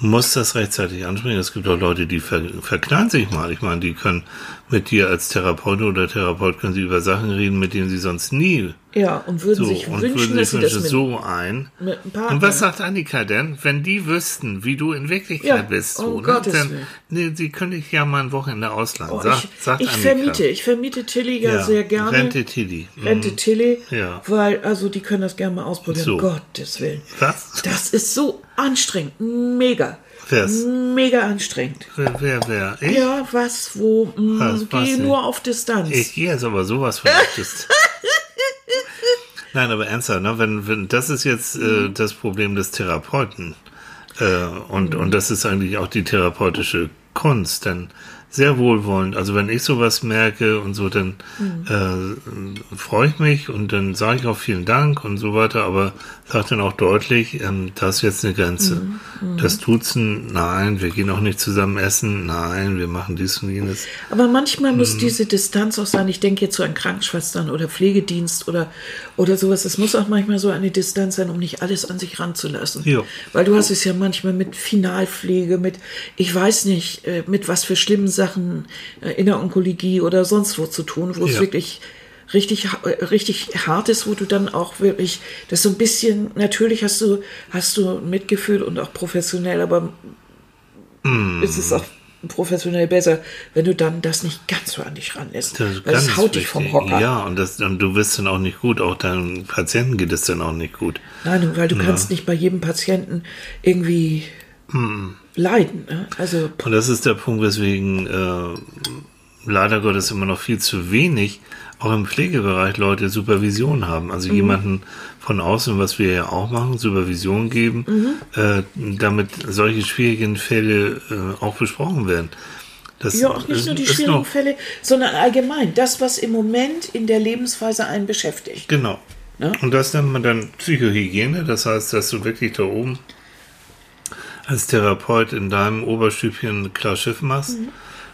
muss das rechtzeitig ansprechen. Es gibt auch Leute, die ver verknallen sich mal. Ich meine, die können mit dir als Therapeut oder Therapeut können sie über Sachen reden, mit denen sie sonst nie. Ja, und würden so, sich wünschen, würden dass sie das mit, so ein. Mit. Und was sagt Annika denn, wenn die wüssten, wie du in Wirklichkeit ja, bist? So, oh ne? Dann, nee, sie können dich ja mal ein Wochenende ausleihen. Oh, Sag, ich, sagt ich Annika. vermiete, ich vermiete Tilly ja, ja, sehr gerne. Rente Tilly. Mhm. Rente Tilly. Ja. Weil, also die können das gerne mal ausprobieren. So. Gottes Willen. Was? Das ist so anstrengend. Mega. Wer's? Mega anstrengend. Wer, wer, wer? Ich? Ja, was, wo? Mh, was, geh nur auf Distanz. Ich gehe jetzt aber sowas von auf Distanz. Nein, aber ernsthaft, ne? wenn, wenn, das ist jetzt äh, das Problem des Therapeuten. Äh, und, und das ist eigentlich auch die therapeutische Kunst, denn sehr wohlwollend. Also wenn ich sowas merke und so, dann mhm. äh, freue ich mich und dann sage ich auch vielen Dank und so weiter, aber sage dann auch deutlich, ähm, da ist jetzt eine Grenze. Mhm. Das Duzen, nein, wir gehen auch nicht zusammen essen, nein, wir machen dies und jenes. Aber manchmal muss mhm. diese Distanz auch sein, ich denke jetzt so an Krankenschwestern oder Pflegedienst oder, oder sowas, es muss auch manchmal so eine Distanz sein, um nicht alles an sich ranzulassen. Jo. Weil du hast es ja manchmal mit Finalpflege, mit, ich weiß nicht, äh, mit was für schlimmen Sachen äh, in der Onkologie oder sonst wo zu tun, wo ja. es wirklich richtig, äh, richtig hart ist, wo du dann auch wirklich, das so ein bisschen, natürlich hast du, hast du Mitgefühl und auch professionell, aber mm. ist es auch professionell besser, wenn du dann das nicht ganz so an dich ranlässt. Das, weil das haut dich vom Hocker. Ja, und, das, und du wirst dann auch nicht gut, auch deinem Patienten geht es dann auch nicht gut. Nein, weil du ja. kannst nicht bei jedem Patienten irgendwie mm. leiden. Ne? Also, und das ist der Punkt, weswegen äh, leider Gottes immer noch viel zu wenig auch im Pflegebereich Leute Supervision haben. Also mhm. jemanden von außen, was wir ja auch machen, Supervision geben, mhm. äh, damit solche schwierigen Fälle äh, auch besprochen werden. Das ja, auch nicht nur die schwierigen Fälle, sondern allgemein das, was im Moment in der Lebensweise einen beschäftigt. Genau. Ja? Und das nennt man dann Psychohygiene. Das heißt, dass du wirklich da oben als Therapeut in deinem Oberstübchen klar Schiff machst. Mhm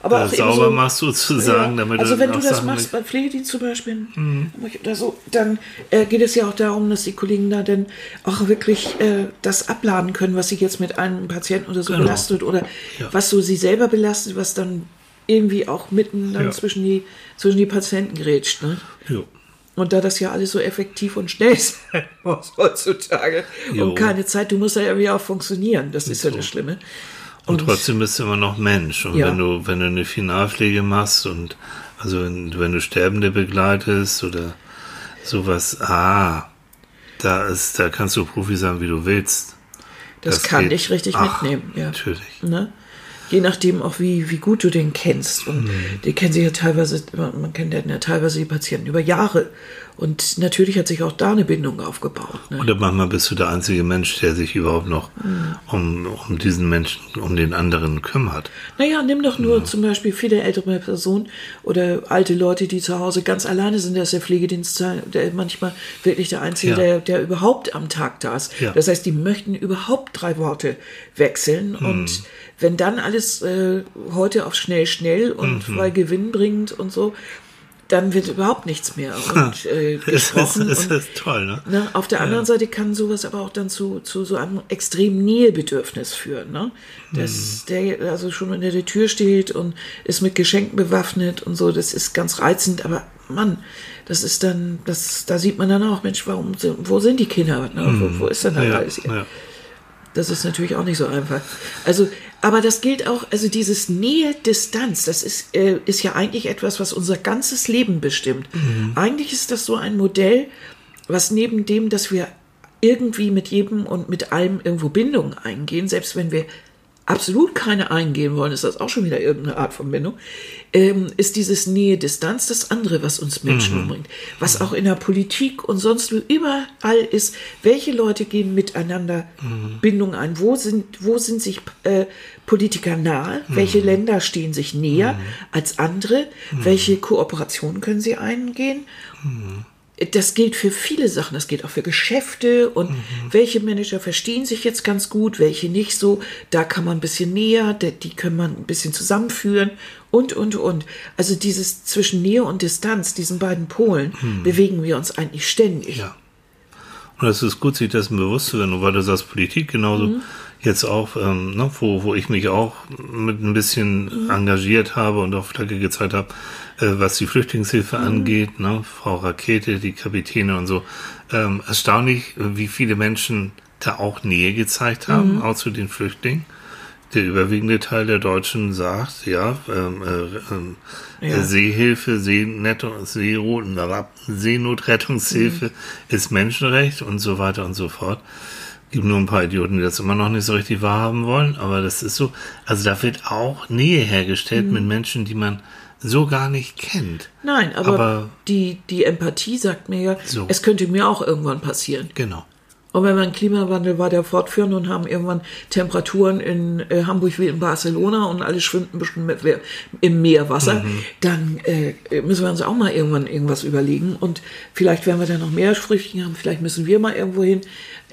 aber ja, auch sauber so, machst sozusagen, ja, damit Also wenn du das Sachen machst beim Pflegedienst zum Beispiel mhm. oder so, dann äh, geht es ja auch darum, dass die Kollegen da dann auch wirklich äh, das abladen können, was sie jetzt mit einem Patienten oder so genau. belastet oder ja. was so sie selber belastet, was dann irgendwie auch mitten dann zwischen die zwischen die Patienten grätscht. Ne? Ja. Und da das ja alles so effektiv und schnell sein muss heutzutage jo. und keine Zeit, du musst ja irgendwie auch funktionieren. Das ist, ist ja das Schlimme. Und, und trotzdem bist du immer noch Mensch. Und ja. wenn du, wenn du eine Finalpflege machst und also wenn, wenn du Sterbende begleitest oder sowas, ah, da ist, da kannst du Profi sein, wie du willst. Das, das kann geht, ich richtig ach, mitnehmen, ja. Natürlich. Ne? Je nachdem auch, wie, wie gut du den kennst. Und mhm. die kennen sich ja teilweise, man kennt ja teilweise die Patienten über Jahre. Und natürlich hat sich auch da eine Bindung aufgebaut. Ne? Oder manchmal bist du der einzige Mensch, der sich überhaupt noch mhm. um, um diesen Menschen, um den anderen kümmert. Naja, nimm doch nur ja. zum Beispiel viele ältere Personen oder alte Leute, die zu Hause ganz alleine sind. Da ist der Pflegedienst der manchmal wirklich der Einzige, ja. der, der überhaupt am Tag da ist. Ja. Das heißt, die möchten überhaupt drei Worte wechseln. Mhm. Und wenn dann alles äh, heute auf schnell, schnell und mhm. weil gewinnbringend und so, dann wird überhaupt nichts mehr und, äh, gesprochen. das, ist, das ist toll, ne? ne? Auf der anderen ja. Seite kann sowas aber auch dann zu, zu so einem extremen Nähebedürfnis führen, ne? Dass hm. der also schon unter der Tür steht und ist mit Geschenken bewaffnet und so, das ist ganz reizend, aber Mann, das ist dann, das, da sieht man dann auch, Mensch, warum, wo sind die Kinder? Ne? Hm. Wo, wo, ist denn da ja, alles hier? Ja. Das ist natürlich auch nicht so einfach. Also, aber das gilt auch, also dieses Nähe-Distanz, das ist, äh, ist ja eigentlich etwas, was unser ganzes Leben bestimmt. Mhm. Eigentlich ist das so ein Modell, was neben dem, dass wir irgendwie mit jedem und mit allem irgendwo Bindungen eingehen, selbst wenn wir absolut keine eingehen wollen, ist das auch schon wieder irgendeine Art von Bindung, ähm, ist dieses Nähe-Distanz das andere, was uns Menschen mhm. umbringt. Was auch in der Politik und sonst überall ist, welche Leute gehen miteinander mhm. Bindung ein? Wo sind, wo sind sich äh, Politiker nahe? Mhm. Welche Länder stehen sich näher mhm. als andere? Mhm. Welche Kooperationen können sie eingehen? Das gilt für viele Sachen, das gilt auch für Geschäfte und mhm. welche Manager verstehen sich jetzt ganz gut, welche nicht so, da kann man ein bisschen näher, die können man ein bisschen zusammenführen und, und, und. Also dieses zwischen Nähe und Distanz, diesen beiden Polen, mhm. bewegen wir uns eigentlich ständig. Ja. Und es ist gut, sich dessen bewusst zu werden, weil du sagst, Politik genauso. Mhm. Jetzt auch, ähm, ne, wo, wo ich mich auch mit ein bisschen mhm. engagiert habe und auch Flagge gezeigt habe, äh, was die Flüchtlingshilfe mhm. angeht, ne? Frau Rakete, die Kapitäne und so. Ähm, erstaunlich, wie viele Menschen da auch Nähe gezeigt haben, mhm. auch zu den Flüchtlingen. Der überwiegende Teil der Deutschen sagt, ja, ähm, äh, ähm, ja. Seehilfe, Seenetto, Seenotrettungshilfe mhm. ist Menschenrecht und so weiter und so fort. Gibt nur ein paar Idioten, die das immer noch nicht so richtig wahrhaben wollen, aber das ist so. Also da wird auch Nähe hergestellt mhm. mit Menschen, die man so gar nicht kennt. Nein, aber, Aber- die, die Empathie sagt mir ja, So. es könnte mir auch irgendwann passieren. Genau. Und wenn wir einen Klimawandel weiter fortführen und haben irgendwann Temperaturen in äh, Hamburg wie in Barcelona und alles schwimmt ein bisschen mit, im Meerwasser, dann äh, müssen wir uns auch mal irgendwann irgendwas überlegen. Und vielleicht werden wir dann noch mehr Früchtchen haben, vielleicht müssen wir mal irgendwo hin.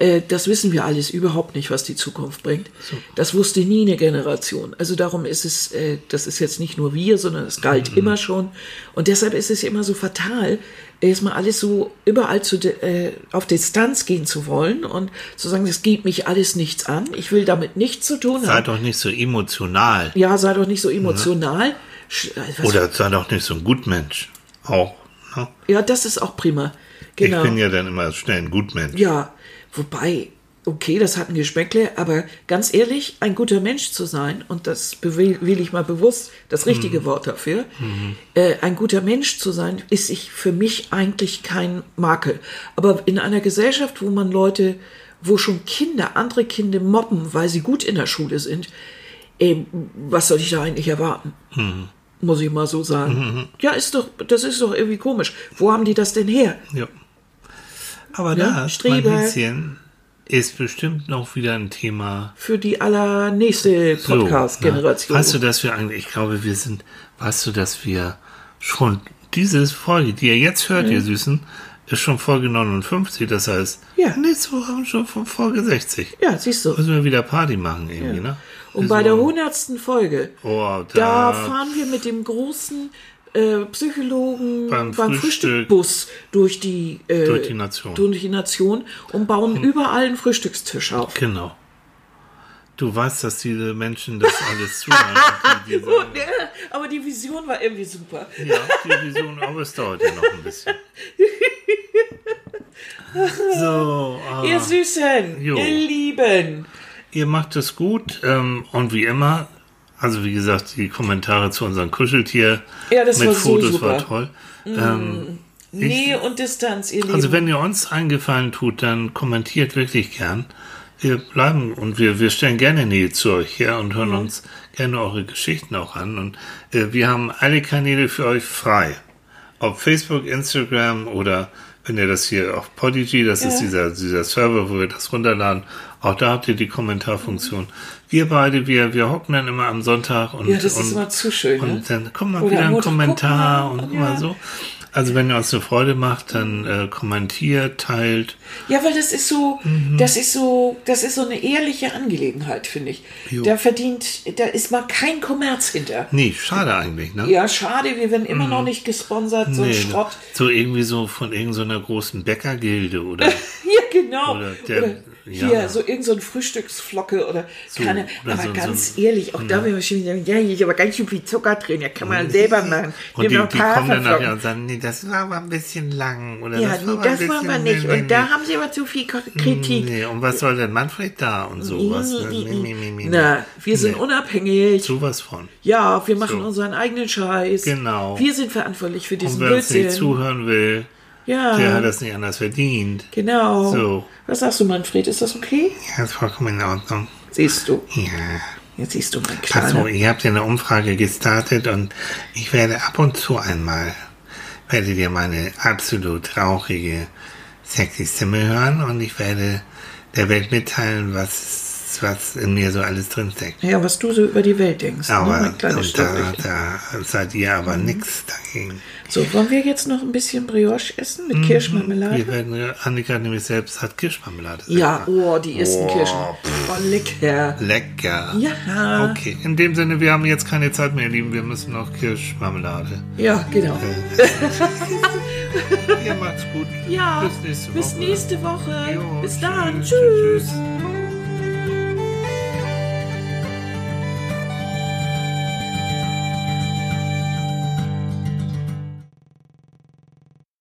Äh, das wissen wir alles überhaupt nicht, was die Zukunft bringt. Das wusste nie eine Generation. Also darum ist es, äh, das ist jetzt nicht nur wir, sondern es galt immer schon. Und deshalb ist es immer so fatal, erstmal alles so überall zu, äh, auf Distanz gehen zu wollen und zu sagen, das geht mich alles nichts an. Ich will damit nichts zu tun Sei haben. doch nicht so emotional. Ja, sei doch nicht so emotional. Sch- äh, was- Oder sei doch nicht so ein Gutmensch. Auch. Ne? ja, das ist auch prima. Genau. Ich bin ja dann immer schnell ein Gutmensch. Ja, wobei, okay, das hat ein Geschmäckle, aber ganz ehrlich, ein guter Mensch zu sein, und das wähle ich mal bewusst, das richtige Mhm. Wort dafür, äh, ein guter Mensch zu sein, ist ich für mich eigentlich kein Makel. Aber in einer Gesellschaft, wo man Leute, wo schon Kinder andere Kinder mobben, weil sie gut in der Schule sind, ähm, was soll ich da eigentlich erwarten? Mhm. Muss ich mal so sagen. Ja, ist doch, das ist doch irgendwie komisch. Wo haben die das denn her? Ja. Aber Ja, das, Streber. mein Häschen, ist bestimmt noch wieder ein Thema. Für die allernächste So, Podcast-Generation. ne? Weißt du, dass wir eigentlich, ich glaube, wir sind, weißt du, dass wir schon diese Folge, die ihr jetzt hört, ihr Süßen, ist schon Folge 59, das heißt, Ja. nächste Woche haben wir schon von Folge 60. Ja, siehst du. Müssen wir wieder Party machen irgendwie, ne? Und Ist bei der so- hundertsten Folge, Oh, da da, fahren wir mit dem großen äh, Psychologen Beim beim, Frühstück. Frühstückbus durch die, äh, Durch die Nation. durch die Nation und bauen überall einen Frühstückstisch auf. Genau. Du weißt, dass diese Menschen das alles zuhören. und die, Ja, aber die Vision war irgendwie super. ja, die Vision, aber es dauert ja noch ein bisschen. So, ah. Ihr Süßen, Jo. ihr Lieben. Ihr macht es gut ähm, und wie immer, also wie gesagt, die Kommentare zu unserem Kuscheltier Ja, das mit war so Fotos super. war toll. Ähm, Nähe und Distanz, ihr Lieben. also wenn ihr uns einen Gefallen tut, dann kommentiert wirklich gern. Wir bleiben und wir, wir stellen gerne Nähe zu euch her und hören uns gerne eure Geschichten auch an. Und äh, wir haben alle Kanäle für euch frei. Ob Facebook, Instagram oder wenn ihr das hier auf Podigy, das ist dieser, dieser Server, wo wir das runterladen, auch da habt ihr die Kommentarfunktion. Wir beide, wir, wir hocken dann immer am Sonntag und, ja, das und, ist immer zu schön. Ne? und dann kommt mal Oder wieder ein Montag, Kommentar guck mal, und ja. immer so. Also wenn ihr uns eine Freude macht, dann äh, kommentiert, teilt. Ja, weil das ist so, das ist so, das ist so eine ehrliche Angelegenheit, finde ich. Jo. Da verdient, da ist mal kein Kommerz hinter. Nee, schade eigentlich, ne? Ja, schade, wir werden immer noch nicht gesponsert, so ein Nee, Schrott. So irgendwie so von irgendeiner großen Bäckergilde oder Ja, genau. Oder Oder, der- hier, ja. so irgendein so Frühstücksflocke oder So, keine, oder aber so- ganz ehrlich, auch da werden wir schon wieder, ja, hier ist aber ganz schön viel Zucker drin, ja, kann man selber machen. und die, die kommen dann nachher und sagen, nee, das war aber ein bisschen lang oder Ja, das nee, war aber ein das wir bisschen- nicht. nee, Und da nee, haben sie aber zu viel Kritik. Nee, und was soll denn Manfred da und sowas? ne? Nee, nee, nee, nee, Na, wir sind Nee. unabhängig. Sowas von. Ja, wir machen unseren eigenen Scheiß. Genau. Wir sind verantwortlich für Und diesen wer uns nicht Blödsinn. zuhören will, Ja, der hat das nicht anders verdient. genau. So. Was sagst du, Manfred? Ist das okay? Ja, ist vollkommen in Ordnung. Siehst du. Ja. Jetzt siehst du, mein Achso, Kleiner. ihr habt ja eine Umfrage gestartet und ich werde ab und zu einmal, werdet ihr meine absolut traurige, sexy Stimme hören und ich werde der Welt mitteilen, was, was in mir so alles drinsteckt. Ja, was du so über die Welt denkst. ne, Aber kleiner und da, da seid ihr aber nix dagegen. So, wollen wir jetzt noch ein bisschen Brioche essen mit Kirschmarmelade? Wir werden, Annika nämlich selbst hat Kirschmarmelade. Ja, oh, die ersten Oh, Kirschen. Oh, lecker. Lecker. Ja. Okay, in dem Sinne, wir haben jetzt keine Zeit mehr, ihr Lieben. Wir müssen noch Kirschmarmelade. Ja, genau. Ihr macht's gut. Ja, Bis nächste bis Woche. nächste Woche. Jo, bis dann. tschüss, Tschüss. tschüss.